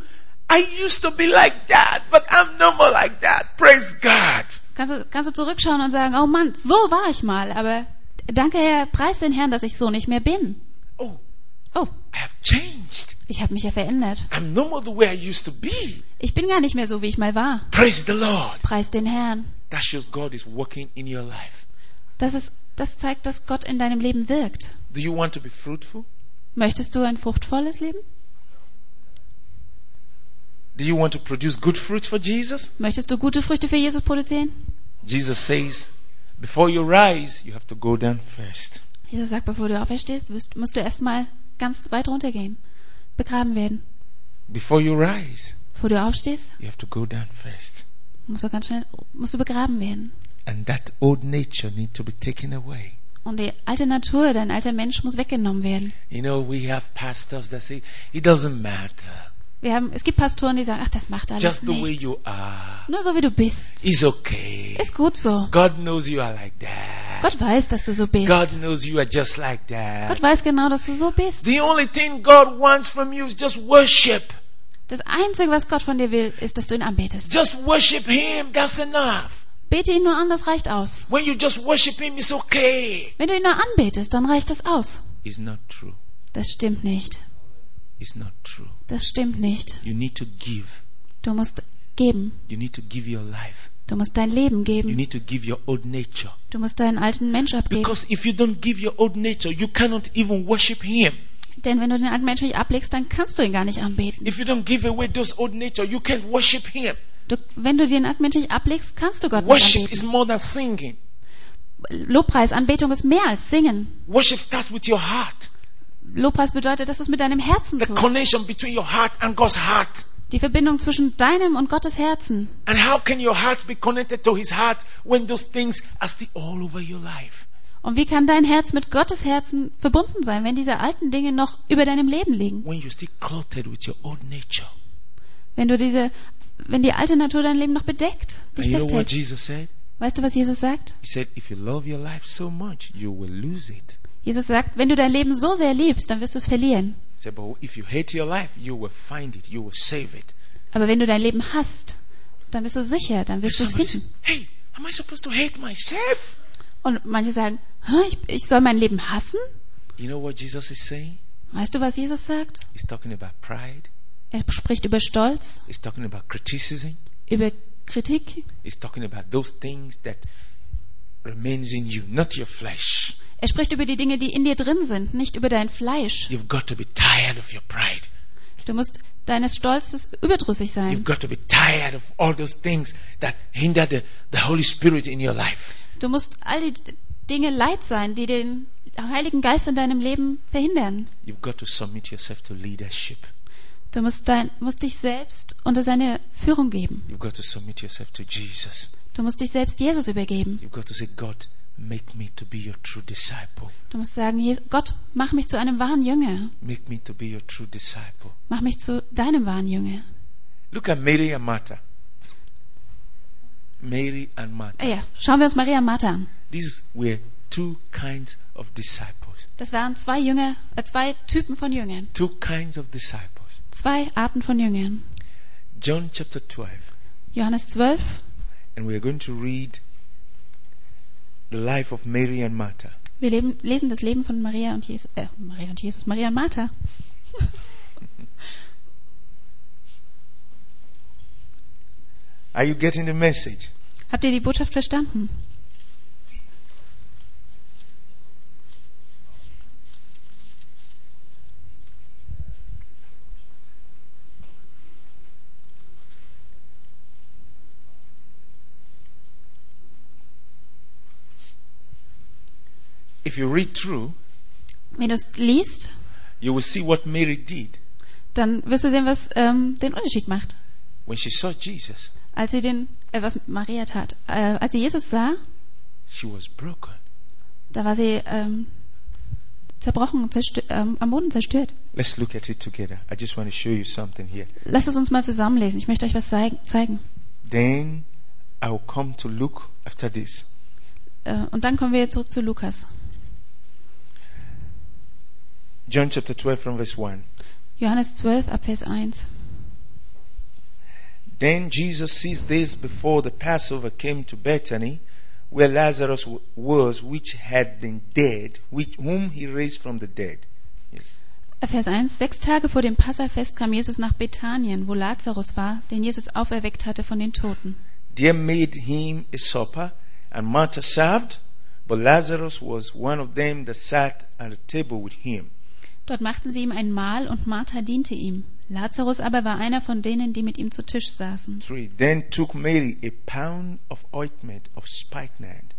I used to be like that, but I'm no more like that. Praise God. Kannst du, kannst du zurückschauen und sagen, oh Mann, so war ich mal, aber danke Herr, preis den Herrn, dass ich so nicht mehr bin. Oh, Oh, I have changed. Ich habe mich ja verändert. I'm no more the way I used to be. Ich bin gar nicht mehr so, wie ich mal war. Praise the Lord. Preis den Herrn. That shows God is working in your life. Das, ist, das zeigt, dass Gott in deinem Leben wirkt. Do you want to be fruitful? Möchtest du ein fruchtvolles Leben? Do you want to produce good fruits for Jesus? Möchtest du gute Früchte für Jesus produzieren? Jesus says, before you rise, you have to go down first. Jesus sagt, bevor du auferstehst, musst du erstmal ganz weit runtergehen. Begraben werden. Before you rise, Bevor du aufstehst, you have to go down first. musst du ganz schnell, musst du begraben werden. And that old nature need to be taken away. Und die alte Natur, dein alter Mensch muss weggenommen werden. You know, we have pastors that say, it doesn't matter. Wir haben, es gibt Pastoren, die sagen, ach, das macht alles Just the way nichts. you are. Nur so wie du bist. It's okay. Ist gut so. God knows you are like that. Gott weiß, dass du so bist. God knows you are just like that. Gott weiß genau, dass du so bist. The only thing God wants from you is just worship. Das Einzige, was Gott von dir will, ist, dass du ihn anbetest. Just worship Him. That's enough. Bete ihn nur an, das reicht aus. When you just worship Him, it's okay. Wenn du ihn nur anbetest, dann reicht das aus. It's not true. Das stimmt nicht. It's not true. Das stimmt nicht. You need to give. Du musst geben. You need to give your life. Du musst dein Leben You geben. need to give your old nature. Du musst deinen alten Mensch abgeben. Because if you don't give your old nature, you cannot even worship Him. Denn wenn du den alten Menschen nicht ablegst, dann kannst du ihn gar nicht anbeten. If you don't give away those old nature, you can't worship Him. Du, wenn du den alten Menschen nicht ablegst, kannst du Gott nicht Worship is anbeten. more than singing. Lobpreis, Anbetung ist mehr als Singen. Worship starts with your heart. Lobpreis bedeutet, dass du es mit deinem Herzen The tust. connection between your heart and God's heart. Die Verbindung zwischen deinem und Gottes Herzen. And how can your heart be connected to His heart when those things are still all over your life? Und wie kann dein Herz mit Gottes Herzen verbunden sein, wenn diese alten Dinge noch über deinem Leben liegen? When you're still clothed with your old nature. Wenn du diese, wenn die alte Natur dein Leben noch bedeckt, And dich you know what festhält. Jesus said? Weißt du, was Jesus sagt? He said, if you love your life so much, you will lose it. Jesus sagt, wenn du dein Leben so sehr liebst, dann wirst du es verlieren. He said, but if you hate your life, you will find it. You will save it. Aber wenn du dein Leben hast, dann bist du sicher, dann wirst du es finden. hey, am I supposed to hate myself? Und manche sagen, "Hä, ich, ich soll mein Leben hassen? You know what Jesus is saying? Weißt du, was Jesus sagt? He's talking about pride. Er spricht über Stolz, He's talking about criticism. über Kritik. He's talking about those things that remains in you, not your flesh. Er spricht über die Dinge, die in dir drin sind, nicht über dein Fleisch. You've got to be tired of your pride. Du musst deines Stolzes überdrüssig You've sein. got to be tired of all those things that hinder the, the Holy Spirit in your life. Du musst all die Dinge leid sein, die den Heiligen Geist in deinem Leben verhindern. You've got to submit yourself to leadership. Du musst, dein, musst dich selbst unter seine Führung geben. You've got to submit yourself to Jesus. Du musst dich selbst Jesus übergeben. You've got to say, God, make me to be your true disciple. Du musst sagen, "Jesus- Gott, mach mich zu einem wahren Jünger. Make me to be your true disciple. Mach mich zu deinem wahren Jünger. Look at Mary and Martha. Mary and Martha. Ah Ja, schauen wir uns Maria und Martha an. These were two kinds of disciples. Das waren zwei Jünger, äh, zwei Typen von Jüngern. Two kinds of disciples. Zwei Arten von Jüngern. John chapter 12. Johannes 12. And we're going to read the life of Mary and Martha. Wir leben, lesen das Leben von Maria und Jesus. Äh, Maria und Jesus. Maria und Martha. Are you getting the message? Habt ihr die Botschaft verstanden? If you read through, Wenn du es liest, you will see what Mary did dann wirst du sehen, was ähm, den Unterschied macht. when she saw Jesus. Als sie den, äh, was Maria tat, äh, als sie Jesus sah, She was broken. da war sie ähm, zerbrochen, ähm, am Boden zerstört. Let's look at it together. I just want to show you something here. Lasst es uns mal zusammenlesen. Ich möchte euch was zeig- zeigen. Then I will come to Luke after this. Äh, und dann kommen wir zurück zu Lukas. John chapter 12 from verse 1. Johannes 12 uh, ab Vers 1. Then Jesus, six days before the Passover, came to Bethany, where Lazarus was, which had been dead, which, whom he raised from the dead. Yes. Uh, Vers 1. Sechs Tage vor dem Passafest kam Jesus nach Bethanien, wo Lazarus war, den Jesus auferweckt hatte von den Toten. There made him a supper, and Martha served, but Lazarus was one of them that sat at the table with him. Dort machten sie ihm ein Mahl und Martha diente ihm. Lazarus aber war einer von denen, die mit ihm zu Tisch saßen. 3. Then took Mary a pound of ointment of spikenard,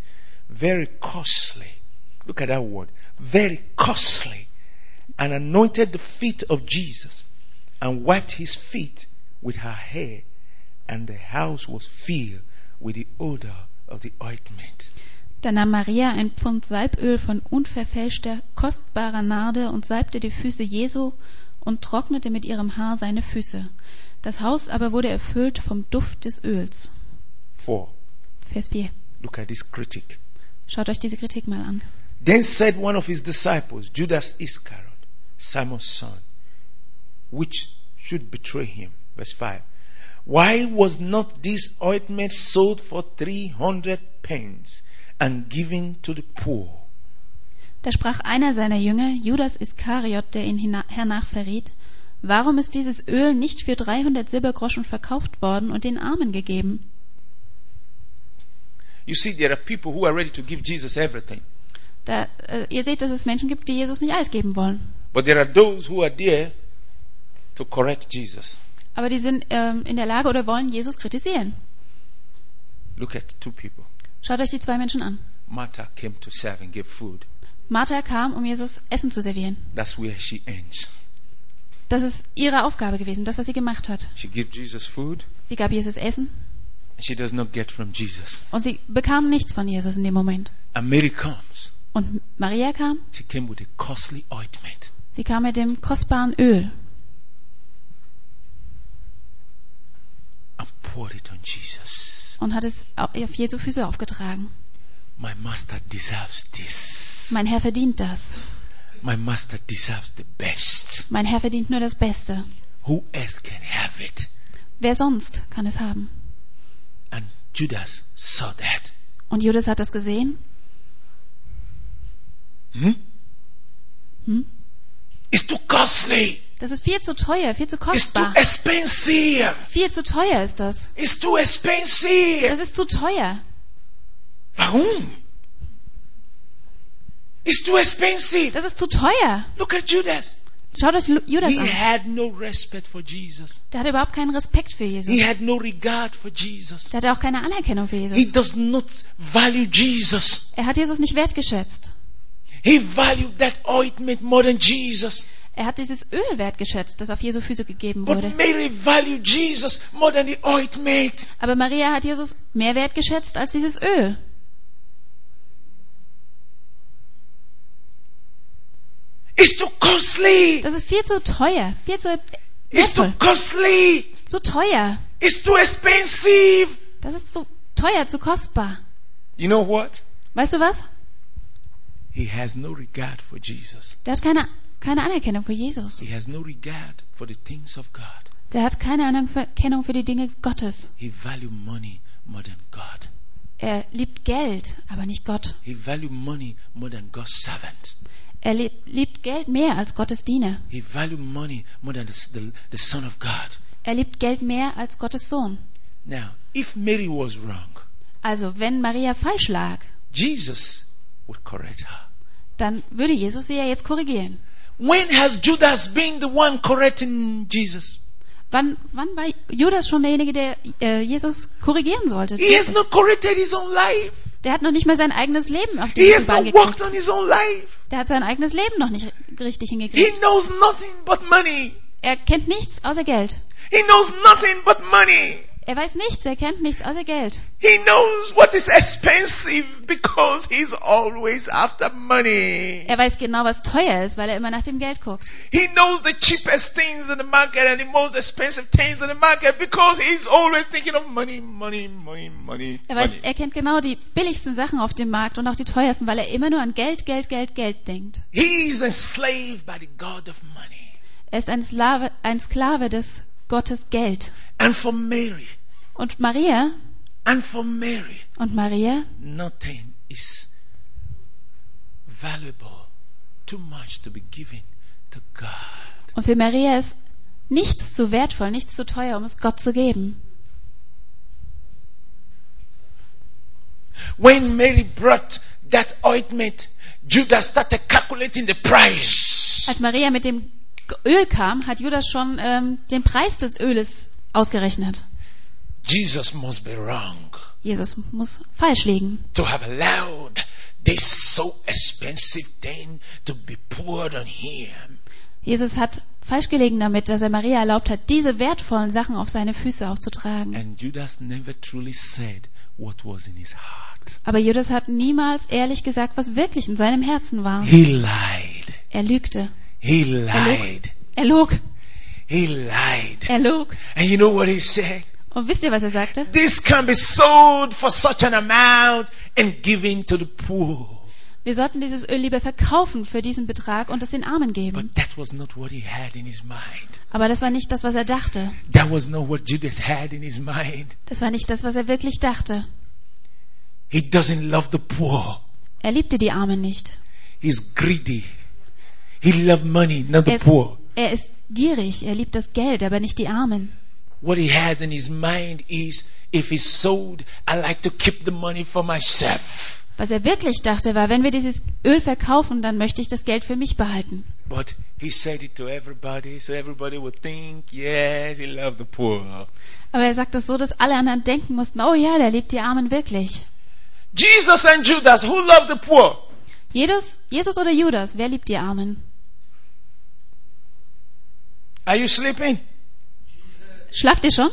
very costly. Look at that word. Very costly. And anointed the feet of Jesus, and wiped his feet with her hair, and the house was filled with the odor of the ointment. Da nahm Maria ein Pfund Salböl von unverfälschter, kostbarer Narde und salbte die Füße Jesu und trocknete mit ihrem Haar seine Füße. Das Haus aber wurde erfüllt vom Duft des Öls. 4. Vers 4. Look at this critic. Schaut euch diese Kritik mal an. Then said one of his disciples, Judas Iscariot, Simon's son, which should betray him. Verse 5. Why was not this ointment sold for 300 pence and given to the poor? Da sprach einer seiner Jünger, Judas Iskariot, der ihn hernach verriet, Warum ist dieses Öl nicht für 300 Silbergroschen verkauft worden und den Armen gegeben? You see, there are people who are ready to give Jesus everything. Da, äh, ihr seht, dass es Menschen gibt, die Jesus nicht alles geben wollen. But there are those who are there to correct Jesus. Aber die sind ähm, in der Lage oder wollen Jesus kritisieren. Look at two people. Schaut euch die zwei Menschen an. Martha came to serve and give food. Martha kam, um Jesus Essen zu servieren. That's where she ends. Das ist ihre Aufgabe gewesen, das, was sie gemacht hat. She gave Jesus food, Sie gab Jesus Essen she does not get from Jesus. und sie bekam nichts von Jesus in dem Moment. And Mary comes. Und Maria kam, She came with a costly ointment. sie kam mit dem kostbaren Öl and poured it on Jesus. Und hat es auf Jesu Füße aufgetragen. My master deserves this. Mein Herr verdient das. My master deserves the best. Mein Herr verdient nur das Beste. Who else can have it? Wer sonst kann es haben? And Judas saw that. Und Judas hat das gesehen. Hmm? Hm? It's too costly. Das ist viel zu teuer, viel zu kostbar. expensive. Viel zu teuer ist das. It's too expensive. Das ist zu teuer. Warum? It's too expensive. Das ist zu teuer. Look at Judas. Schaut euch Judas He an. had no respect for Jesus. Der hatte überhaupt keinen Respekt für Jesus. He had no regard for Jesus. Der hatte auch keine Anerkennung für He Jesus. does not value Jesus. Er hat Jesus nicht wertgeschätzt. He valued that ointment more than Jesus. Er hat dieses Öl wertgeschätzt, das auf Jesu Füße gegeben wurde. Mary valued Jesus more than the ointment. Aber Maria hat Jesus mehr wertgeschätzt als dieses Öl. It's too costly. Das ist viel zu teuer, viel zu It's too wertvoll, costly. zu teuer. It's too expensive. Das ist zu teuer, zu kostbar. You know what? Weißt du was? He has no regard for Jesus. Der hat keine, keine Anerkennung für Jesus. He has no regard for the things of God. Der hat keine Anerkennung für die Dinge Gottes. He value money more than God. Er liebt Geld, aber nicht Gott. He value money more than God's servant. Er lie- liebt Geld mehr als Gottes Diener. He value money more than the, the, the Son of God. Er liebt Geld mehr als Gottes Sohn. Now, if Mary was wrong, Also, wenn Maria falsch lag, Jesus would correct her. dann würde Jesus sie ja jetzt korrigieren. When has Judas been the one correcting Jesus? Wann, wann war Judas schon derjenige, der äh, Jesus korrigieren sollte? He has not corrected his own life. Der hat noch nicht mal sein eigenes Leben auf He die has Bahn gekriegt. on his own life. Der hat sein eigenes Leben noch nicht richtig He hingekriegt. knows nothing but money. Er kennt nichts außer Geld. He knows nothing but money. Er weiß nichts, er kennt nichts außer Geld. He knows what is expensive because he's always after money. Er weiß genau, was teuer ist, weil er immer nach dem Geld guckt. He knows the cheapest things in the market and the most expensive things in the market because he's always thinking of money, money, money, money. Er weiß, money. er kennt genau die billigsten Sachen auf dem Markt und auch die teuersten, weil er immer nur an Geld, Geld, Geld, Geld denkt. He's enslaved by the God of money. Er ist ein Sklave, ein Sklave des Gottes Geld. And for Mary, Und Maria, and for Mary, und Maria, nothing is valuable, too much to be given to God. und für Maria ist nichts zu wertvoll, nichts zu teuer, um es Gott zu geben. When Mary brought that ointment, Judas started calculating the price. Als Maria mit dem Öl kam, hat Judas schon ähm, den Preis des Öles ausgerechnet. Jesus must be wrong Jesus muss falsch liegen, to have allowed this so expensive thing to be poured on him. Jesus hat falsch gelegen damit, dass er Maria erlaubt hat, diese wertvollen Sachen auf seine Füße aufzutragen. And Judas never truly said what was in his heart. Aber Judas hat niemals ehrlich gesagt, was wirklich in seinem Herzen war. He lied. Er lügte. He Er log. lied. Er log. He lied. Er log. And you know what he said? Und wisst ihr, was er sagte? This can be sold for such an amount and given to the poor. Wir sollten dieses Öl lieber verkaufen für diesen Betrag und es den Armen geben. But that was not what he had in his mind. Aber das war nicht das, was er dachte. That was not what Judas had in his mind. Das war nicht das, was er wirklich dachte. He doesn't love the poor. Er liebte die Armen nicht. He's greedy. He loved money, not the Er ist, poor. er ist gierig. Er liebt das Geld, aber nicht die Armen. What he had in his mind is, if it's sold, I like to keep the money for myself. Was er wirklich dachte, war, wenn wir dieses Öl verkaufen, dann möchte ich das Geld für mich behalten. But he said it to everybody, so everybody would think, yes, he loved the poor. Aber er sagt das so, dass alle anderen denken mussten, oh ja, der liebt die Armen wirklich. Jesus and Judas, who loved the poor? Jesus, Jesus oder Judas, wer liebt die Armen? Are you sleeping? Schlaft ihr schon?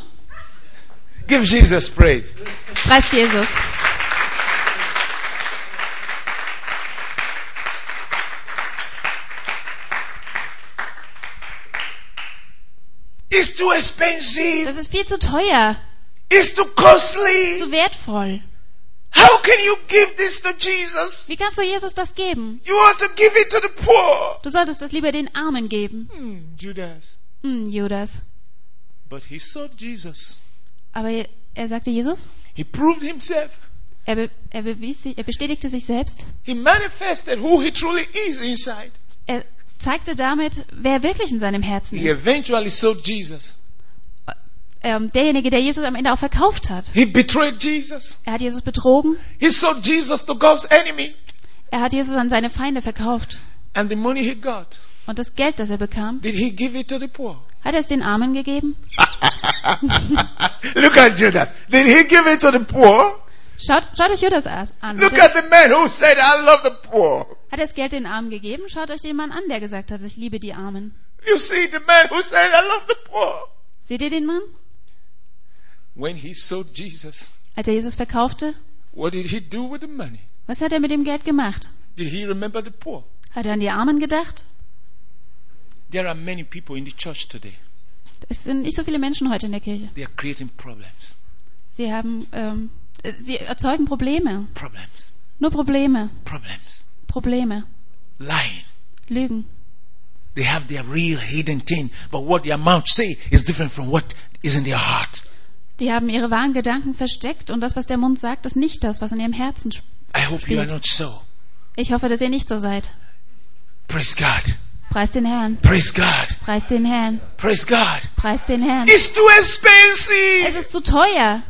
Give Jesus praise. Preist Jesus. It's too expensive. Das ist viel zu teuer, It's too costly. zu wertvoll. How can you give this to Jesus? Wie kannst du Jesus das geben? You want to give it to the poor. Du solltest das lieber den Armen geben. Hmm, Judas. Hm, Judas. But he sought Jesus. Aber er sagte Jesus, He proved himself. er, be, er, bewies sich, er bestätigte sich selbst. He manifested who he truly is inside. Er zeigte damit, wer wirklich in seinem Herzen He ist. eventually sold Jesus. Ähm, derjenige, der Jesus am Ende auch verkauft hat. He betrayed Jesus. Er hat Jesus betrogen. He sold Jesus to God's enemy. Er hat Jesus an seine Feinde verkauft. And the money he got, Und das Geld, das er bekam, did he give it to the poor? hat er es den Armen gegeben. Look at Judas. Did he give it to the poor? Schaut, schaut euch Judas an. Hat Look er, at the man who said, I love the poor. hat er das Geld den Armen gegeben? Schaut euch den Mann an, der gesagt hat, ich liebe die Armen. You see the man who said, I love the poor. Seht ihr den Mann? When he sold Jesus, Als er Jesus verkaufte, what did he do with the money? was hat er mit dem Geld gemacht? Did he remember the poor? Hat er an die Armen gedacht? There are many people in the church today. Es sind nicht so viele Menschen heute in der Kirche. They are creating problems. Sie haben, ähm, äh, sie erzeugen Probleme. Problems. Nur Probleme. Problems. Probleme. Lying. Lügen. They have their real hidden thing, but what their mouth say is different from what is in their heart. Die haben ihre wahren Gedanken versteckt und das, was der Mund sagt, ist nicht das, was in ihrem Herzen sp- I hope you are Spielt. not so. Ich hoffe, dass ihr nicht so seid. Praise God. Preis den Herrn. Praise God. Preis den Herrn. Praise God. Preis den Herrn. It's too Es expensive. ist zu teuer.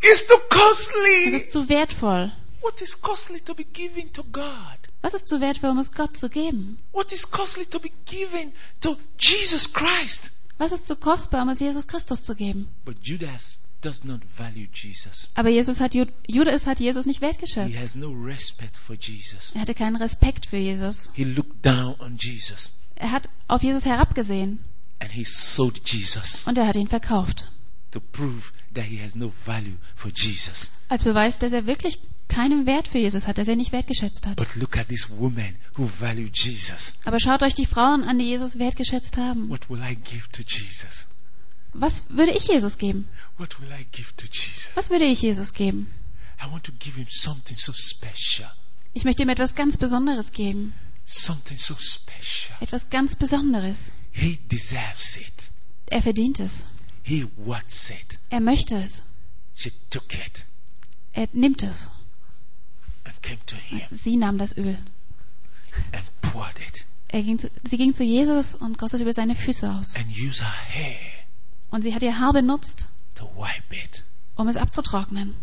It's too Es costly. ist zu wertvoll. What is costly to be given to God? Was ist zu wertvoll, um es Gott zu geben? What is costly to be given to Jesus Christ? Was ist zu kostbar, um es Jesus Christus zu geben? But Judas does not value Jesus. Aber Jesus hat, Ju- Judas hat Jesus nicht He wertgeschätzt. has no respect for Jesus. Er hatte keinen Respekt für Jesus. He looked down on Jesus Er hat auf Jesus herabgesehen and he sold Jesus und er hat ihn verkauft. to prove that he has no value for Jesus. Als Beweis, dass er wirklich keinen Wert für Jesus hat, dass er nicht wertgeschätzt hat. But look at these women who value Jesus. Aber schaut euch die Frauen an, die Jesus wertgeschätzt haben. What will I give to Jesus? Was würde ich Jesus geben? What will I give to Jesus? Was würde ich Jesus geben? I want to give him something so special. Ich möchte ihm etwas ganz Besonderes geben. Something so special. Etwas ganz Besonderes. He deserves it. Er verdient es. He wants it. Er möchte es. She took it Er nimmt es. Sie nahm das Öl. and poured it ging zu, sie ging zu Jesus und goss über seine Füße aus. and used her hair Und sie hat ihr Haar benutzt, to wipe it. um es abzutrocknen.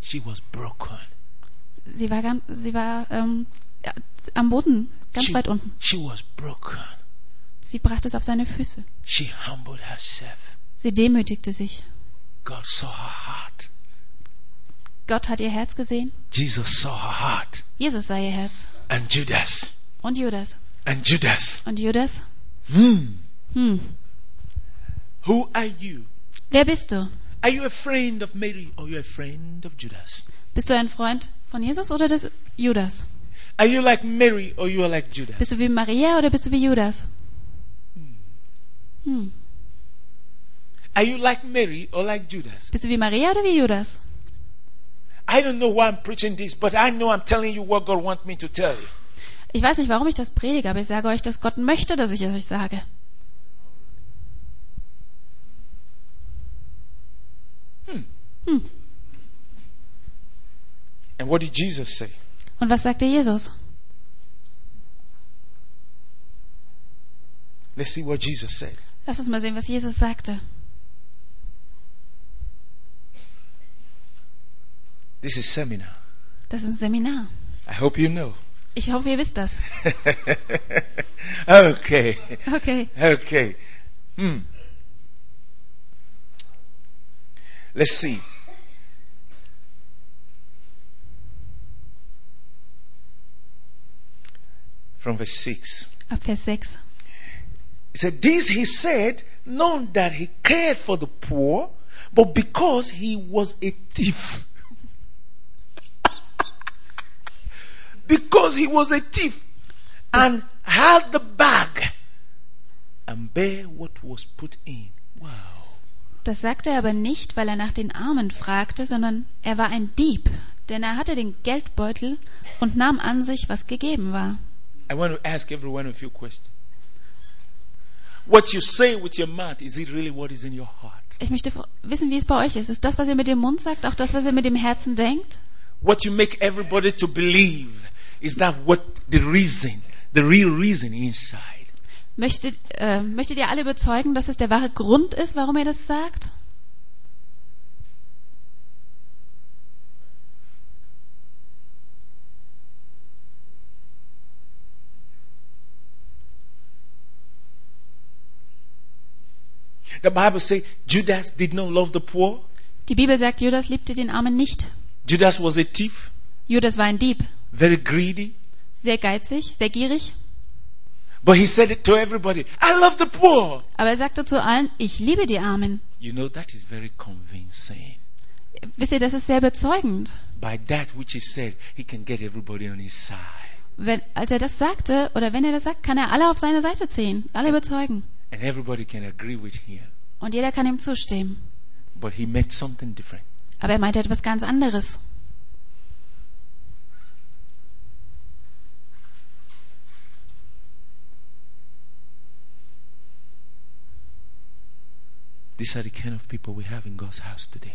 She was broken. Sie war, ganz, sie war ähm, ja, am Boden, ganz she, weit unten. she was broken. Sie brachte es auf seine Füße. She humbled herself. Sie demütigte sich. God saw her heart. Gott hat ihr Herz gesehen. Jesus saw her heart. Jesus sah ihr Herz. And Judas. Und Judas. And Judas. Und Judas? Hmm. Hm. Who are you? Wer bist du? Are you a friend of Mary or are you a friend of Judas? Bist du ein Freund von Jesus oder des Judas? Are you like Mary or you are like Judas? Bist du wie Maria oder bist du wie Judas? Hm. Are you like Mary or like Judas? Bist du wie Maria oder wie Judas? I don't know why I'm preaching this, but I know I'm telling you what God wants me to tell you. Ich weiß nicht, warum ich das predige, aber ich sage euch, dass Gott möchte, dass ich es euch sage. And what did Jesus say? Und was sagte Jesus? Let's see what Jesus said. Lass uns mal sehen, was Jesus sagte. This is seminar. Das ist ein Seminar. I hope you know. Ich hoffe, ihr wisst das. okay. Okay. Okay. Hmm. Let's see. From verse 6. Ab Vers 6. He said, This he said, not that he cared for the poor, but because he was a thief. because he was a thief and had the bag and bear what was put in. Wow. Das sagte er aber nicht, weil er nach den Armen fragte, sondern er war ein Dieb, denn er hatte den Geldbeutel und nahm an sich, was gegeben war. I want to ask every one of you a question. What you say with your mouth, is it really what is in your heart? Ich möchte wissen, wie es bei euch ist. Ist das, was ihr mit dem Mund sagt, auch das, was ihr mit dem Herzen denkt? What you make everybody to believe, is that what the reason the real reason inside. Möchtet, äh, möchtet ihr alle überzeugen, dass es der wahre Grund ist, warum er das sagt? The Bible says Judas did not love the poor. Die Bibel sagt, Judas liebte den Armen nicht. Judas was a thief, Judas war ein Dieb, very greedy. sehr geizig, sehr gierig. But he said it to everybody. I love the poor. Aber er sagte zu allen, ich liebe die Armen. You know, that is very convincing. Wisst ihr, das ist sehr bezeugend. By that which he said, he can get everybody on his side. Wenn, als er das sagte, oder wenn er das sagt, kann er alle auf seine Seite ziehen, alle überzeugen. And everybody can agree with him. Und jeder kann ihm zustimmen. But he meant something different. Aber er meinte etwas ganz anderes. These are the kind of people we have in God's house today.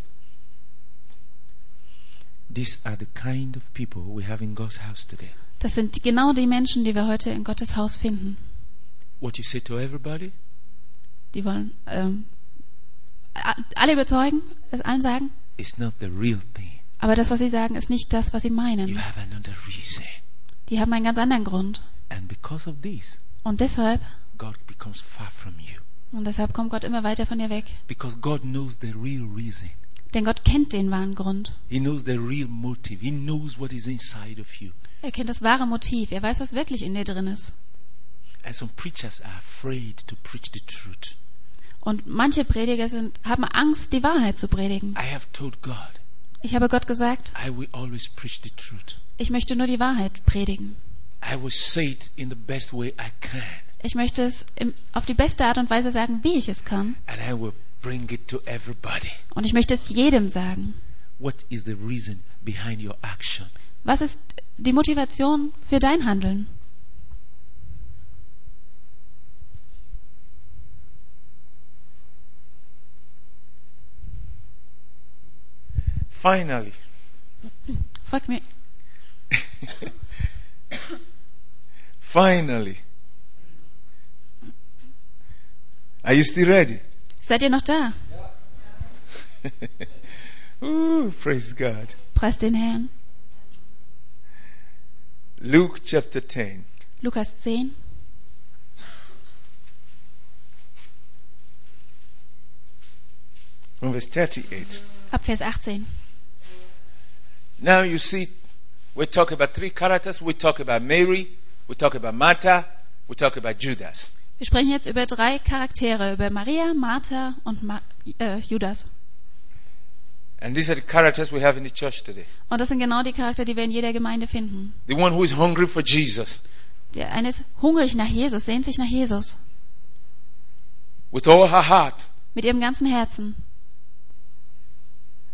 These are the kind of people we have in God's house today. Das sind genau die Menschen, die wir heute in Gottes Haus finden. What you say to everybody, Die wollen ähm, alle überzeugen, es allen sagen. is not the real thing. Aber das, was sie sagen, ist nicht das, was sie You meinen. have another reason. Die haben einen ganz anderen Grund. And because of this, Und deshalb, God becomes far from you. Und deshalb kommt Gott immer weiter von dir weg. Because God knows the real reason. Denn Gott kennt den wahren Grund. He knows the real motive. He knows what is inside of you. Er kennt das wahre Motiv. Er weiß, was wirklich in dir drin ist. And some preachers are afraid to preach the truth. Und manche Prediger sind, haben Angst, die Wahrheit zu predigen. I have told God, Ich habe Gott gesagt, I will always preach the truth. ich möchte nur die Wahrheit predigen. I will say it in the best way I can. Ich möchte es im, auf die beste Art und Weise sagen, wie ich es kann. And I will bring it to everybody. Und ich möchte es jedem sagen. What is the reason behind your action? Was ist die Motivation für dein Handeln? Finally, Folgt mir. finally. Are you still ready? Seid ihr noch da? Ooh, praise God. Preist den Herrn. Luke chapter 10. Lukas 10, From verse 38. ab Vers 18. Now you see, we talk about three characters. We talk about Mary, we talk about Martha, we talk about Judas. Wir sprechen jetzt über drei Charaktere, über Maria, Martha und Ma äh, Judas. And these are the characters we have in the church today. Und das sind genau die Charakter, die wir in jeder Gemeinde finden. The one who is hungry for Jesus Der eine ist hungrig nach Jesus, sehnt sich nach Jesus. with all her heart. Mit ihrem ganzen Herzen.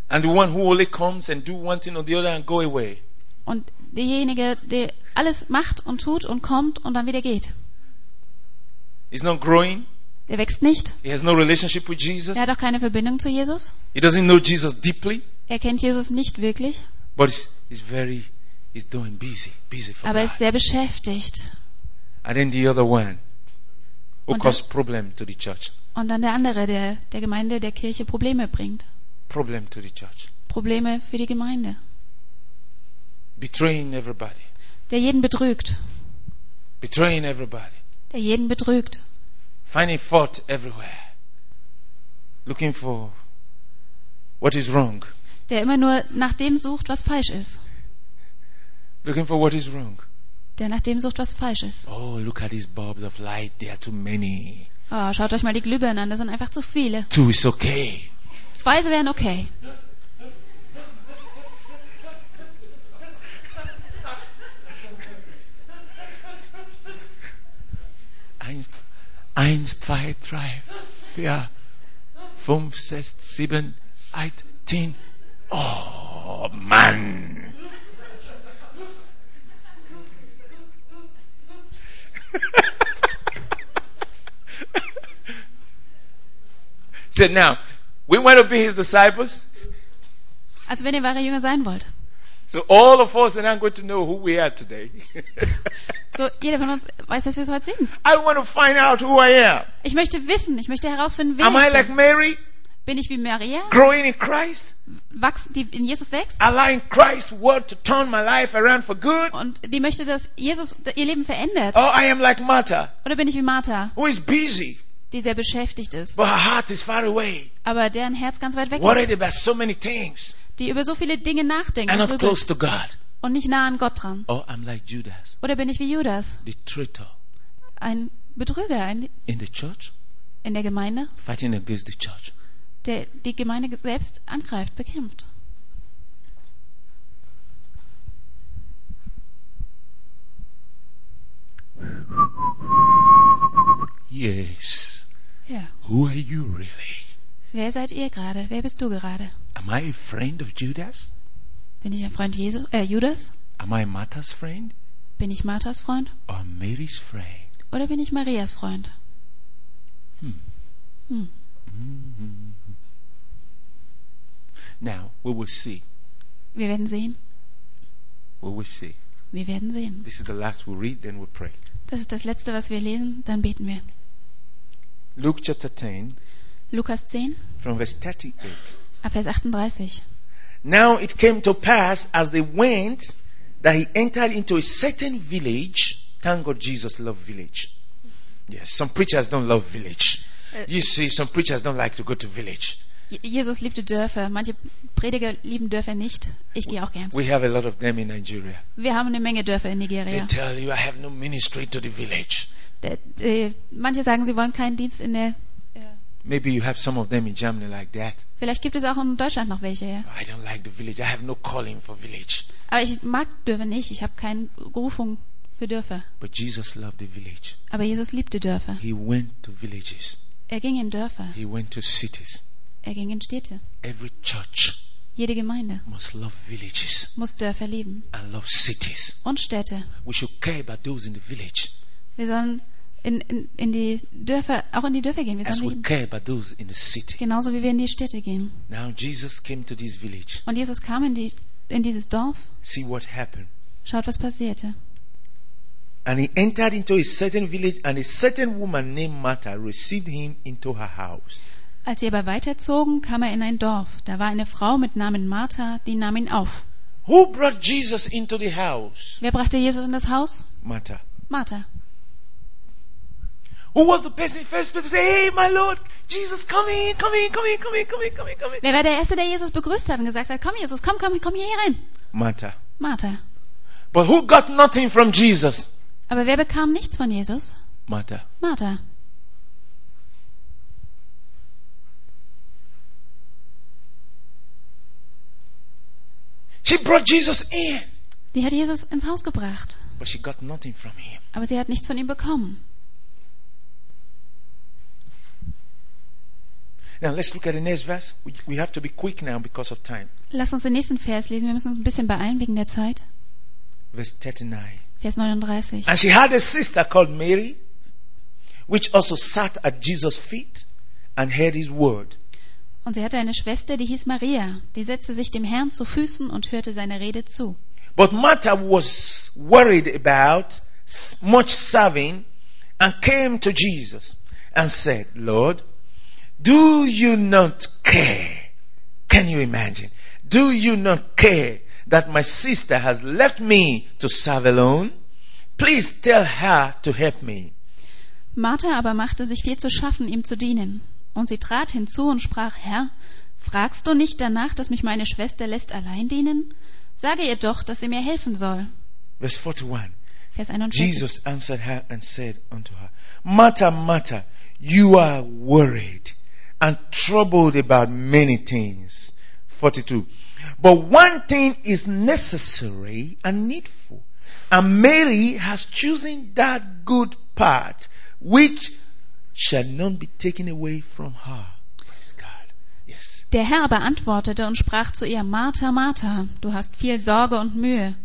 And the one who only comes and do one thing or the other and go away. Und derjenige, der alles macht und tut und kommt und dann wieder geht. He's not growing. Der wächst nicht. He has no relationship with Jesus. Er hat auch keine Verbindung zu Jesus. He doesn't know Jesus deeply. Er kennt Jesus nicht wirklich. But he's, he's very, he's doing busy, busy for Aber er ist sehr beschäftigt. And then the other one who Und causes problem to the church. Und dann der andere, der der Gemeinde, der Kirche Probleme bringt. Problem to the church. Probleme für die Gemeinde. Betraying everybody. Der jeden betrügt. Betraying everybody. Der jeden betrügt. Finding fault everywhere. Looking for what is wrong. Der immer nur nach dem sucht, was falsch ist. Looking for what is wrong. Der nach dem sucht, was falsch ist. Oh, look at these bulbs of light. There are too many. Oh, schaut euch mal die Glühbirnen an, das sind einfach zu viele. Two is okay. Zwei wären okay. Eins, eins, zwei, drei, vier, fünf, sechs, sieben, acht, zehn. Oh, Mann. so now, we want to be his disciples. Also wenn ihr wahre Jünger sein wollt, So all of us are now going to know who we are today. So, jeder von uns weiß, dass wir es heute sind. I want to find out who I am. Ich möchte wissen, ich möchte herausfinden, wer Am I ich like bin. Mary, Bin ich wie Maria, growing in Christ, wachsen, die in Jesus wächst allowing Christ's word to turn my life around for good? und die möchte, dass Jesus ihr Leben verändert? Or I am like Martha, Oder bin ich wie Martha, who is busy, die sehr beschäftigt ist, but her heart is far away, aber deren Herz ganz weit weg ist, worried about so many things, die über so viele Dinge nachdenkt and und, not close to God? und nicht nah an Gott dran? Or I'm like Judas, Oder bin ich wie Judas, the traitor ein Betrüger ein, in the church, in der Gemeinde, fighting against the church? der die Gemeinde selbst angreift, bekämpft? Yes. Ja. Who are you really? Wer seid ihr gerade? Wer bist du gerade? Am I a friend of Judas? Bin ich ein Freund Jesu, äh, Judas? Am I Martha's friend? Bin ich Marthas Freund? Or Mary's friend? Oder bin ich Marias Freund? Now, we will see. Wir werden sehen. We will see. Wir werden sehen. This is the last we'll read, then we'll pray. Das ist das Letzte, was wir lesen. Dann beten wir. Luke chapter 10, Lukas 10, from verse 38. ab Vers 38. Now it came to pass as they went that he entered into a certain village. Thank God Jesus loved village. Yes, some preachers don't love village. You see, some preachers don't like to go to village. Je- Jesus liebte Dörfer. Manche Prediger lieben Dörfer nicht. Ich gehe auch gern. We have a lot of them in Nigeria. Wir haben eine Menge Dörfer in They Nigeria. tell you, I have no ministry to the village. Der- äh, Manche sagen, sie wollen keinen Dienst in der. Maybe you have some of them in Germany like that. Vielleicht gibt es auch in Deutschland noch welche. Ja. I don't like the village. I have no calling for village. Aber ich mag Dörfer nicht. Ich habe keine Berufung für Dörfer. But Jesus loved the village. Aber Jesus liebte Dörfer. He went to villages. Er ging in Dörfer. He went to cities. Er ging in Städte. Every church Jede Gemeinde must love villages muss Dörfer lieben. and love cities. Und Städte. We should care about those in the village Wir sollen in, in, in die Dörfer, auch in die Dörfer gehen. Wir as sollen we. Genauso wie wir in die Städte gehen. Now Jesus came to this village. Und Jesus kam in, die, in dieses Dorf. See what happened. Schaut, was passierte. And he entered into a certain village, and a certain woman named Martha received him into her house. Als sie aber weiterzogen, kam er in ein Dorf. Da war eine Frau mit Namen Martha, die nahm ihn auf. Who brought Jesus into the house? Wer brachte Jesus in das Haus? Martha. Martha. Who was the person first person to say, Hey, my Lord, Jesus, come in, come in, come in, come in, come in, come in, come in? Wer war der Erste, der Jesus begrüßt hat und gesagt hat, komm Jesus, komm, komm, komm hier rein. Martha. Martha. But who got nothing from Jesus? Aber wer bekam nichts von Jesus? Martha. Martha. She brought Jesus in, Die hat Jesus ins Haus gebracht. but she got nothing from him. Aber sie hat nichts von ihm bekommen. Now let's look at the next verse. We, we have to be quick now because of time. Lass uns den nächsten Vers lesen. Wir müssen uns ein bisschen beeilen wegen der Zeit. Verse 39. Vers 39. And she had a sister called Mary, which also sat at Jesus' feet and heard his word. Und sie hatte eine Schwester, die hieß Maria. Die setzte sich dem Herrn zu Füßen und hörte seiner Rede zu. But Martha was worried about much serving and came to Jesus and said, Lord, do you not care? Can you imagine? Do you not care that my sister has left me to serve alone? Please tell her to help me. Martha aber machte sich viel zu schaffen, ihm zu dienen. Und sie trat hinzu und sprach, Herr, fragst du nicht danach, dass mich meine Schwester lässt allein dienen? Sage ihr doch, dass sie mir helfen soll. Verse 41. Vers 41. Jesus answered her and said unto her, Martha, Martha, you are worried and troubled about many things. 42. But one thing is necessary and needful. And Mary has chosen that good part which shall not be taken away from her. Praise God. Yes. Der Herr aber antwortete und sprach zu ihr, Martha, Martha, du hast viel Sorge und Mühe.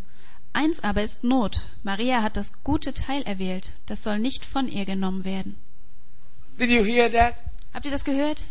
Eins aber ist Not. Maria hat das gute Teil erwählt. Das soll nicht von ihr genommen werden. Did you hear that? Habt ihr das gehört?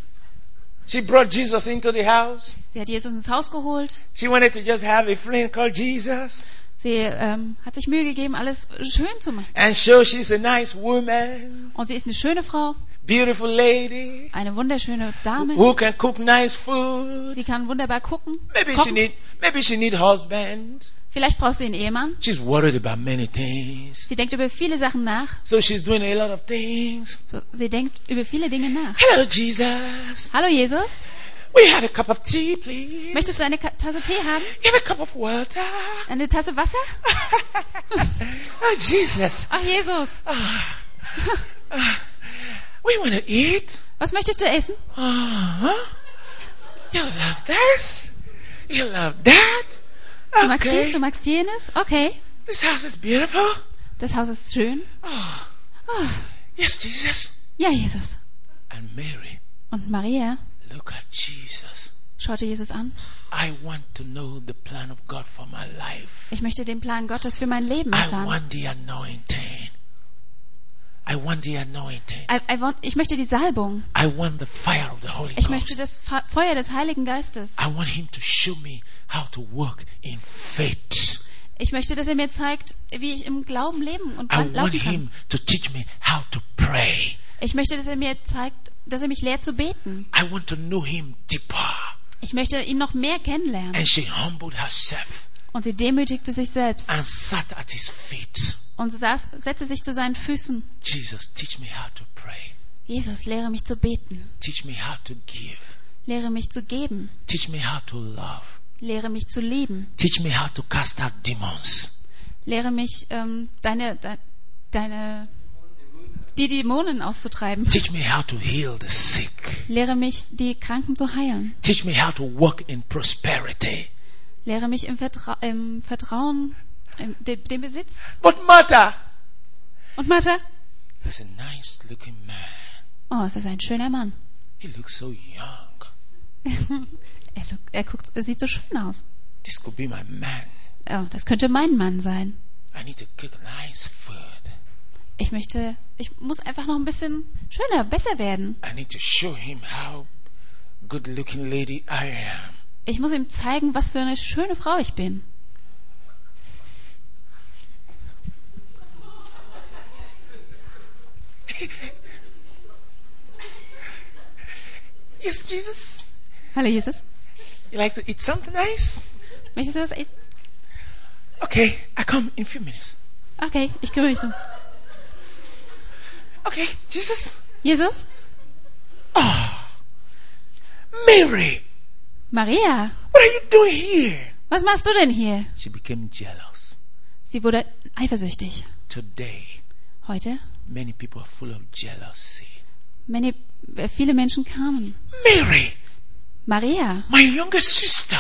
She brought Jesus into the house. Sie hat Jesus ins Haus geholt. She wanted to just have a friend called Jesus Sie ähm, hat sich Mühe gegeben, alles schön zu machen. and show she's a nice woman, Und sie ist eine schöne Frau, beautiful lady eine wunderschöne Dame. who can cook nice food. Sie kann wunderbar gucken. Maybe she kochen. need maybe she need husband. Vielleicht braucht sie einen Ehemann. She's worried about many things. Sie denkt über viele Sachen nach. So she's doing a lot of things. So, sie denkt über viele Dinge nach. Hello, Jesus. Hallo Jesus, We had a cup of tea, please. möchtest du eine Ka- Tasse Tee haben? You have a cup of water. Eine Tasse Wasser? oh, Jesus. Ach Jesus, We want to eat. was möchtest du essen? Uh-huh. You love this. You love that. Du magst dies, du magst jenes? Okay. This house is beautiful. Das Haus ist schön. Oh. Yes, Jesus. Ja, Jesus. And Mary, Und Maria look at Jesus. schaute Jesus an. I want to know the plan of God for my life. Ich möchte den Plan Gottes für mein Leben I erfahren. want the anointing. I want the anointing. I, I want, ich möchte die Salbung. I want the fire of the Holy Ich möchte das Fe- Feuer des Heiligen Geistes. I want Him to show me how to work in faith. Ich möchte, dass er mir zeigt, wie ich im Glauben leben und I laufen kann. Him to teach me how to pray. Ich möchte, dass er mir zeigt, dass er mich lehrt zu beten. I want to know Him deeper. Ich möchte ihn noch mehr kennenlernen. And she humbled herself Und sie demütigte sich selbst and sat at His feet. Und saß, setzte sich zu seinen Füßen. Jesus, teach me how to pray. Jesus, lehre mich zu beten. Teach me how to give. Lehre mich zu geben. Teach me how to love. Lehre mich zu lieben. Teach me how to cast out demons. Lehre mich, ähm, deine, de, deine, die Dämonen auszutreiben. Teach me how to heal the sick. Lehre mich, die Kranken zu heilen. Teach me how to walk in prosperity. Lehre mich im, Vertra im Vertrauen, im, de, dem Besitz. But Martha, Und Martha? he's a nice looking man. Oh, es ist ein schöner Mann. He looks so young. Er, look- er, guckt, er sieht so schön aus. This could be my man. Oh, das könnte mein Mann sein. I need to cook nice food. Ich möchte, ich muss einfach noch ein bisschen schöner, besser werden. I need to show him how good looking lady I am. Ich muss ihm zeigen, was für eine schöne Frau ich bin. Yes, Jesus. Hallo Jesus. You like to eat something nice? Möchtest du was essen? Okay, I come in a few minutes. Okay, ich kümmere mich drum. Okay, Jesus. Jesus? Mary, Maria, what are you doing here? was machst du denn hier? She became jealous. Sie wurde eifersüchtig. Today, Heute, many people are full of jealousy. meine, äh, viele Menschen kamen. Mary, Maria, my younger sister,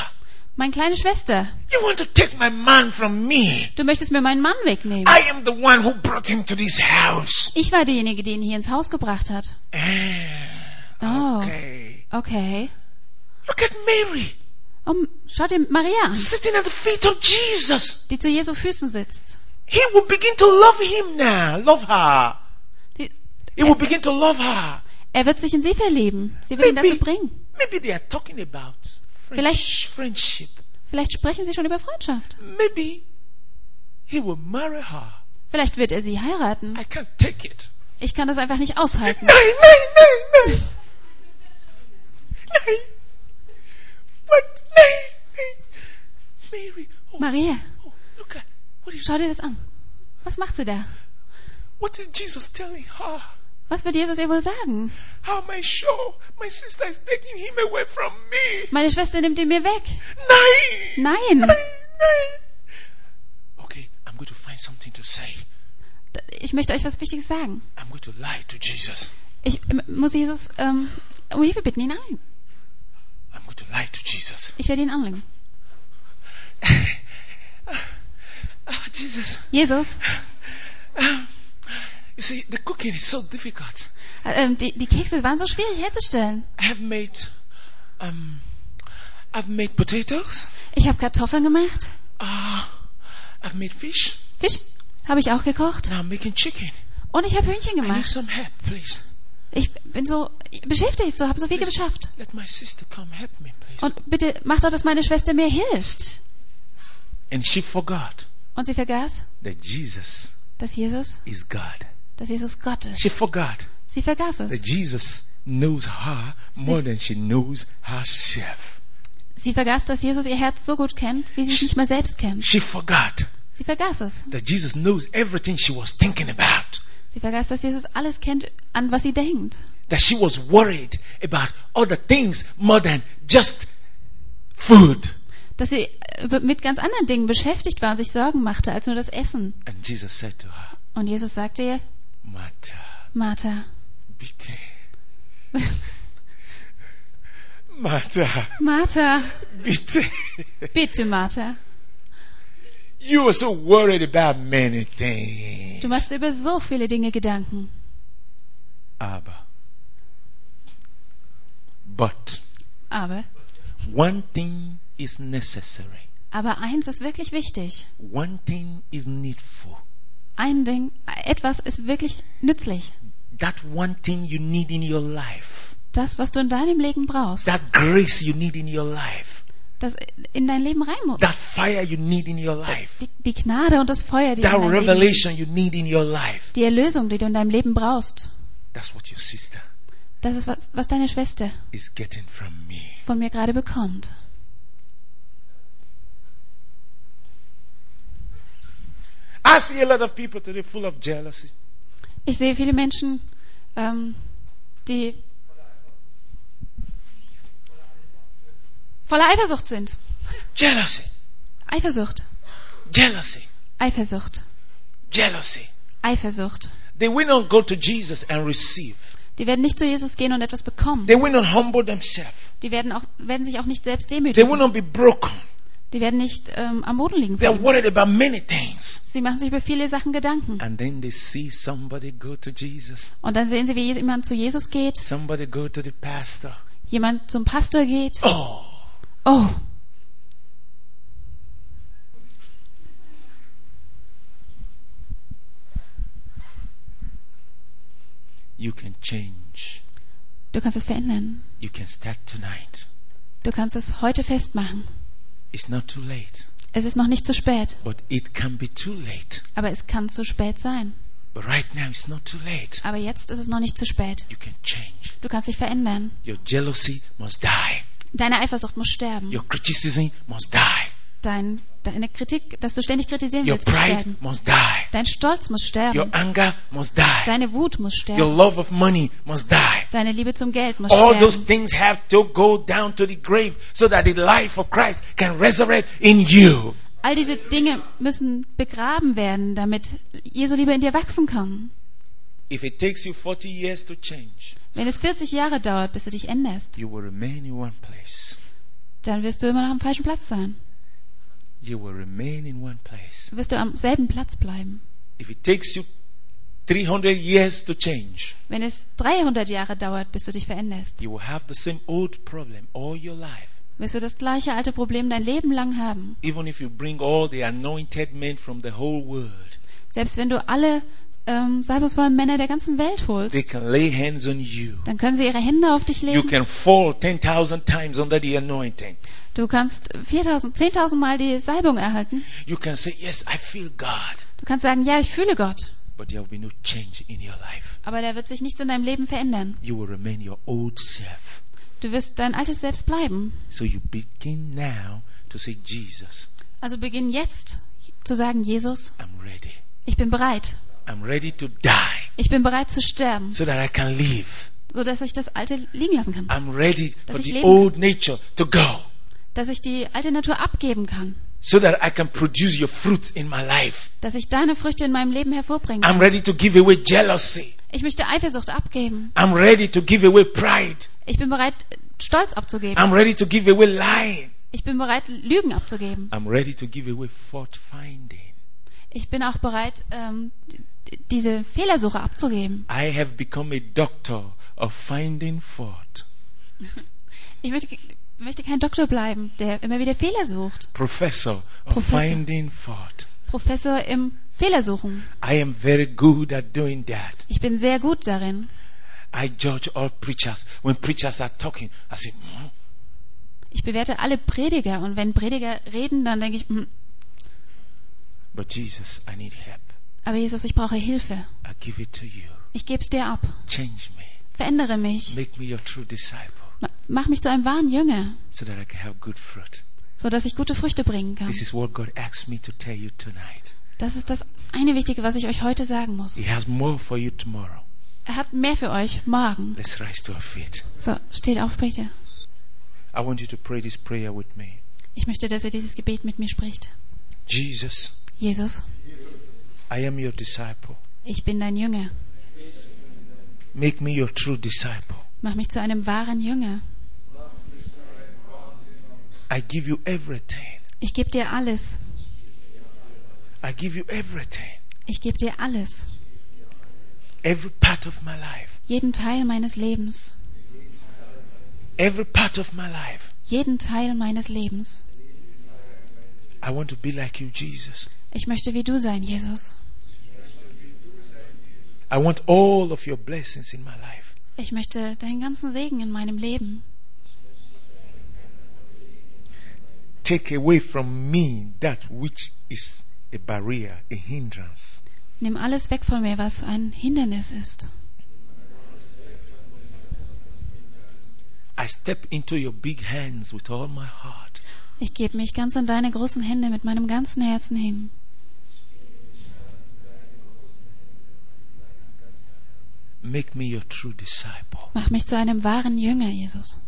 meine kleine Schwester, you want to take my man from me. du möchtest mir meinen Mann wegnehmen. I am the one who brought him to this house. Ich war diejenige, die ihn hier ins Haus gebracht hat. Ah, Oh, okay. okay. Look at Mary Oh, schau dir Maria an, sitting at the feet of Jesus. die zu Jesu Füßen sitzt. He will begin to love him now. Love her. Die, He will begin to love her. er wird sich in sie verlieben. Sie wird ihn dazu Maybe, bringen. maybe they are talking about Vielleicht- French, friendship. Vielleicht sprechen sie schon über Freundschaft. Maybe he will marry her. Vielleicht wird er sie heiraten. I can't take it. Ich kann das einfach nicht aushalten. Nein, nein, nein, nein. Nein. What? Nein, nein. Mary. Oh, Maria. What is, schau dir das an. Was macht sie da? what is Jesus telling her? Was wird Jesus ihr wohl sagen? How am I sure my sister is taking him away from me? Meine Schwester nimmt ihn mir weg. Nein. Nein. Nein, nein. Okay, I'm going to find something to say. Ich möchte euch was Wichtiges sagen. I'm going to lie to Jesus. Ich muss Jesus ähm, um Hilfe bitten, ihn ein. I'm going to lie to Jesus. Ich werde ihn anlügen. Ah, Jesus. Jesus, You see, the cooking is so difficult. äh, ähm, die, die Kekse waren so schwierig herzustellen. I have made, um, I've made potatoes. Ich habe Kartoffeln gemacht. Uh, I've made fish. Fisch habe ich auch gekocht. Now I'm making chicken. Und ich habe Hühnchen I need gemacht. some help, please. Ich bin so beschäftigt, so habe so viel Please, geschafft. Let my sister come help me, please. Und bitte mach doch, dass meine Schwester mir hilft. And she forgot Und sie vergaß, that Jesus dass Jesus, is God. dass Jesus Gott She ist. forgot Sie vergaß es. that Jesus knows her more than she knows herself. Sie vergaß, dass Jesus ihr Herz so gut kennt, wie sie es nicht mal selbst kennt. She forgot Sie vergaß es. that Jesus knows everything she was thinking about. Sie vergaß, dass Jesus alles kennt, an was sie denkt. That she was worried about other things more than just food. Dass sie äh, mit ganz anderen Dingen beschäftigt war und sich Sorgen machte, als nur das Essen. And Jesus said to her, Und Jesus sagte ihr, Martha, Martha, bitte. Martha, Martha, bitte. bitte Martha. You were so worried about many things. Du machst über so viele Dinge Gedanken. Aber, but, Aber, one thing is necessary. aber eins ist wirklich wichtig. One thing is needful. Ein Ding, etwas ist wirklich nützlich. That one thing you need in your life. Das, was du in deinem Leben brauchst, That grace you need in your life. das in dein Leben rein muss. That fire you need in your life. Die, die Gnade und das Feuer, die, du That in deinem Leben, revelation you need in your life. die Erlösung, die du in deinem Leben brauchst, That's what your sister das ist, was, was deine Schwester is getting from me. von mir gerade bekommt. I see a lot of people today full of jealousy. Ich sehe viele Menschen, ähm, die voller Eifersucht sind. Jealousy. Eifersucht, Jealousy. Eifersucht, Jealousy. Eifersucht. They will not go to Jesus and receive. Die werden nicht zu Jesus gehen und etwas bekommen. They will not humble themselves. Die werden, auch, werden sich auch nicht selbst They will demütigen. not be broken. Die werden nicht ähm, am Boden liegen. They're fallen. worried about many things. Sie machen sich über viele Sachen Gedanken. And then they see somebody go to Jesus, Und dann sehen sie, wie jemand zu Jesus geht, somebody go to the pastor. jemand zum Pastor geht. Oh, Oh, you can change. du kannst es verändern. You can start tonight. Du kannst es heute festmachen. It's not too late, Es ist noch nicht zu spät, but it can be too late. aber es kann zu spät sein. But right now, it's not too late. Aber jetzt ist es noch nicht zu spät. You can change. Du kannst dich verändern. Your jealousy must die. Deine Eifersucht muss sterben. Your criticism must die. Dein, deine Kritik, dass du ständig kritisieren Your willst, muss pride sterben. must die. Dein Stolz muss Your sterben. anger must die. Deine Wut muss Your sterben. love of money must die. Deine Liebe zum Geld muss All those sterben. things have to go down to the grave so that the life of Christ can resurrect in you. All diese Dinge müssen begraben werden, damit Jesu Liebe in dir wachsen kann. If it takes you 40 years to change, Wenn es 40 Jahre dauert, bis du dich änderst, you will remain in one place. dann wirst du immer noch am falschen Platz sein. You will remain in one place. Wirst du am selben Platz bleiben. If it takes you 300 years to change, Wenn es 300 Jahre dauert, bis du dich veränderst, you will have the same old problem all your life. wirst du das gleiche alte Problem dein Leben lang haben. Even if you bring all the anointed men from the whole world, Selbst wenn du alle ähm, salbungsvollen Männer der ganzen Welt holst, dann können sie ihre Hände auf dich legen. can fall 10,000 times under the anointing. Du kannst 4000, 10.000 Mal die Salbung erhalten. You can say, Yes, I feel God. Du kannst sagen, ja, ich fühle Gott. But there will be no change in your life. Aber da wird sich nichts in deinem Leben verändern. You will remain your old self. Du wirst dein altes Selbst bleiben. So you begin now to say, Jesus, Also beginn jetzt zu sagen, Jesus, I'm ready. ich bin bereit. I'm ready to die Ich bin bereit zu sterben, so that I can live. so dass ich das Alte liegen lassen kann. I'm ready Dass for ich the old nature to go Dass ich die alte Natur abgeben kann. so that I can produce your fruits in my life. Dass ich deine Früchte in meinem Leben hervorbringen I'm kann. ready to give away jealousy. Ich möchte Eifersucht abgeben. I'm ready to give away pride. Ich bin bereit, Stolz abzugeben. I'm ready to give away lying. Ich bin bereit, Lügen abzugeben. I'm ready to give away fault finding. Ich bin auch bereit, ähm, diese Fehlersuche abzugeben. I have become a doctor of finding fault. Ich möchte, möchte kein Doktor bleiben, der immer wieder Fehler sucht. Professor of Professor. finding fault. Professor im Fehlersuchen. I am very good at doing that. Ich bin sehr gut darin. I judge all preachers. When preachers are talking, I say, "Hmm, Ich bewerte alle Prediger und wenn Prediger reden, dann denke ich, hm, but Jesus, I need help. Aber Jesus, ich brauche Hilfe. I give it to you. Ich gebe es dir ab. Change me. Verändere mich. Make me your true disciple Ma- Mach mich zu einem wahren Jünger, so that I can have good fruit. so dass ich gute Früchte bringen kann. This is what God asked me to tell you tonight. Das ist das eine Wichtige, was ich euch heute sagen muss. He has more for you tomorrow. Er hat mehr für euch morgen. Let's rise to our feet. So, steht auf, bitte. I want you to pray this prayer with me. Ich möchte, dass ihr dieses Gebet mit mir spricht. Jesus, Jesus, I am your disciple. ich bin dein Jünger. Make me your true disciple. Mach mich zu einem wahren Jünger. I give you everything. Ich gebe dir alles. I give you everything. Ich gebe dir alles. Every part of my life. Jeden Teil meines Lebens. Every part of my life. Jeden Teil meines Lebens. I want to be like you, Jesus. Ich möchte wie du sein, Jesus. I want all of your blessings in my life. Ich möchte deinen ganzen Segen in meinem Leben. Take away from me that which is a barrier, a hindrance. Nimm alles weg von mir, was ein Hindernis ist. I step into your big hands with all my heart. Ich gebe mich ganz in deine großen Hände mit meinem ganzen Herzen hin. Make me your true disciple. Mach mich zu einem wahren Jünger, Jesus.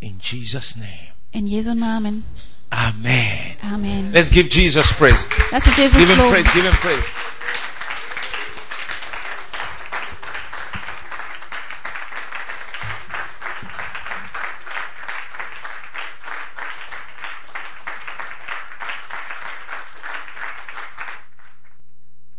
In Jesus' name. In Jesu Namen. Amen. Amen. Let's give Jesus praise. Lass uns Jesus Give him loben. praise. Give him praise.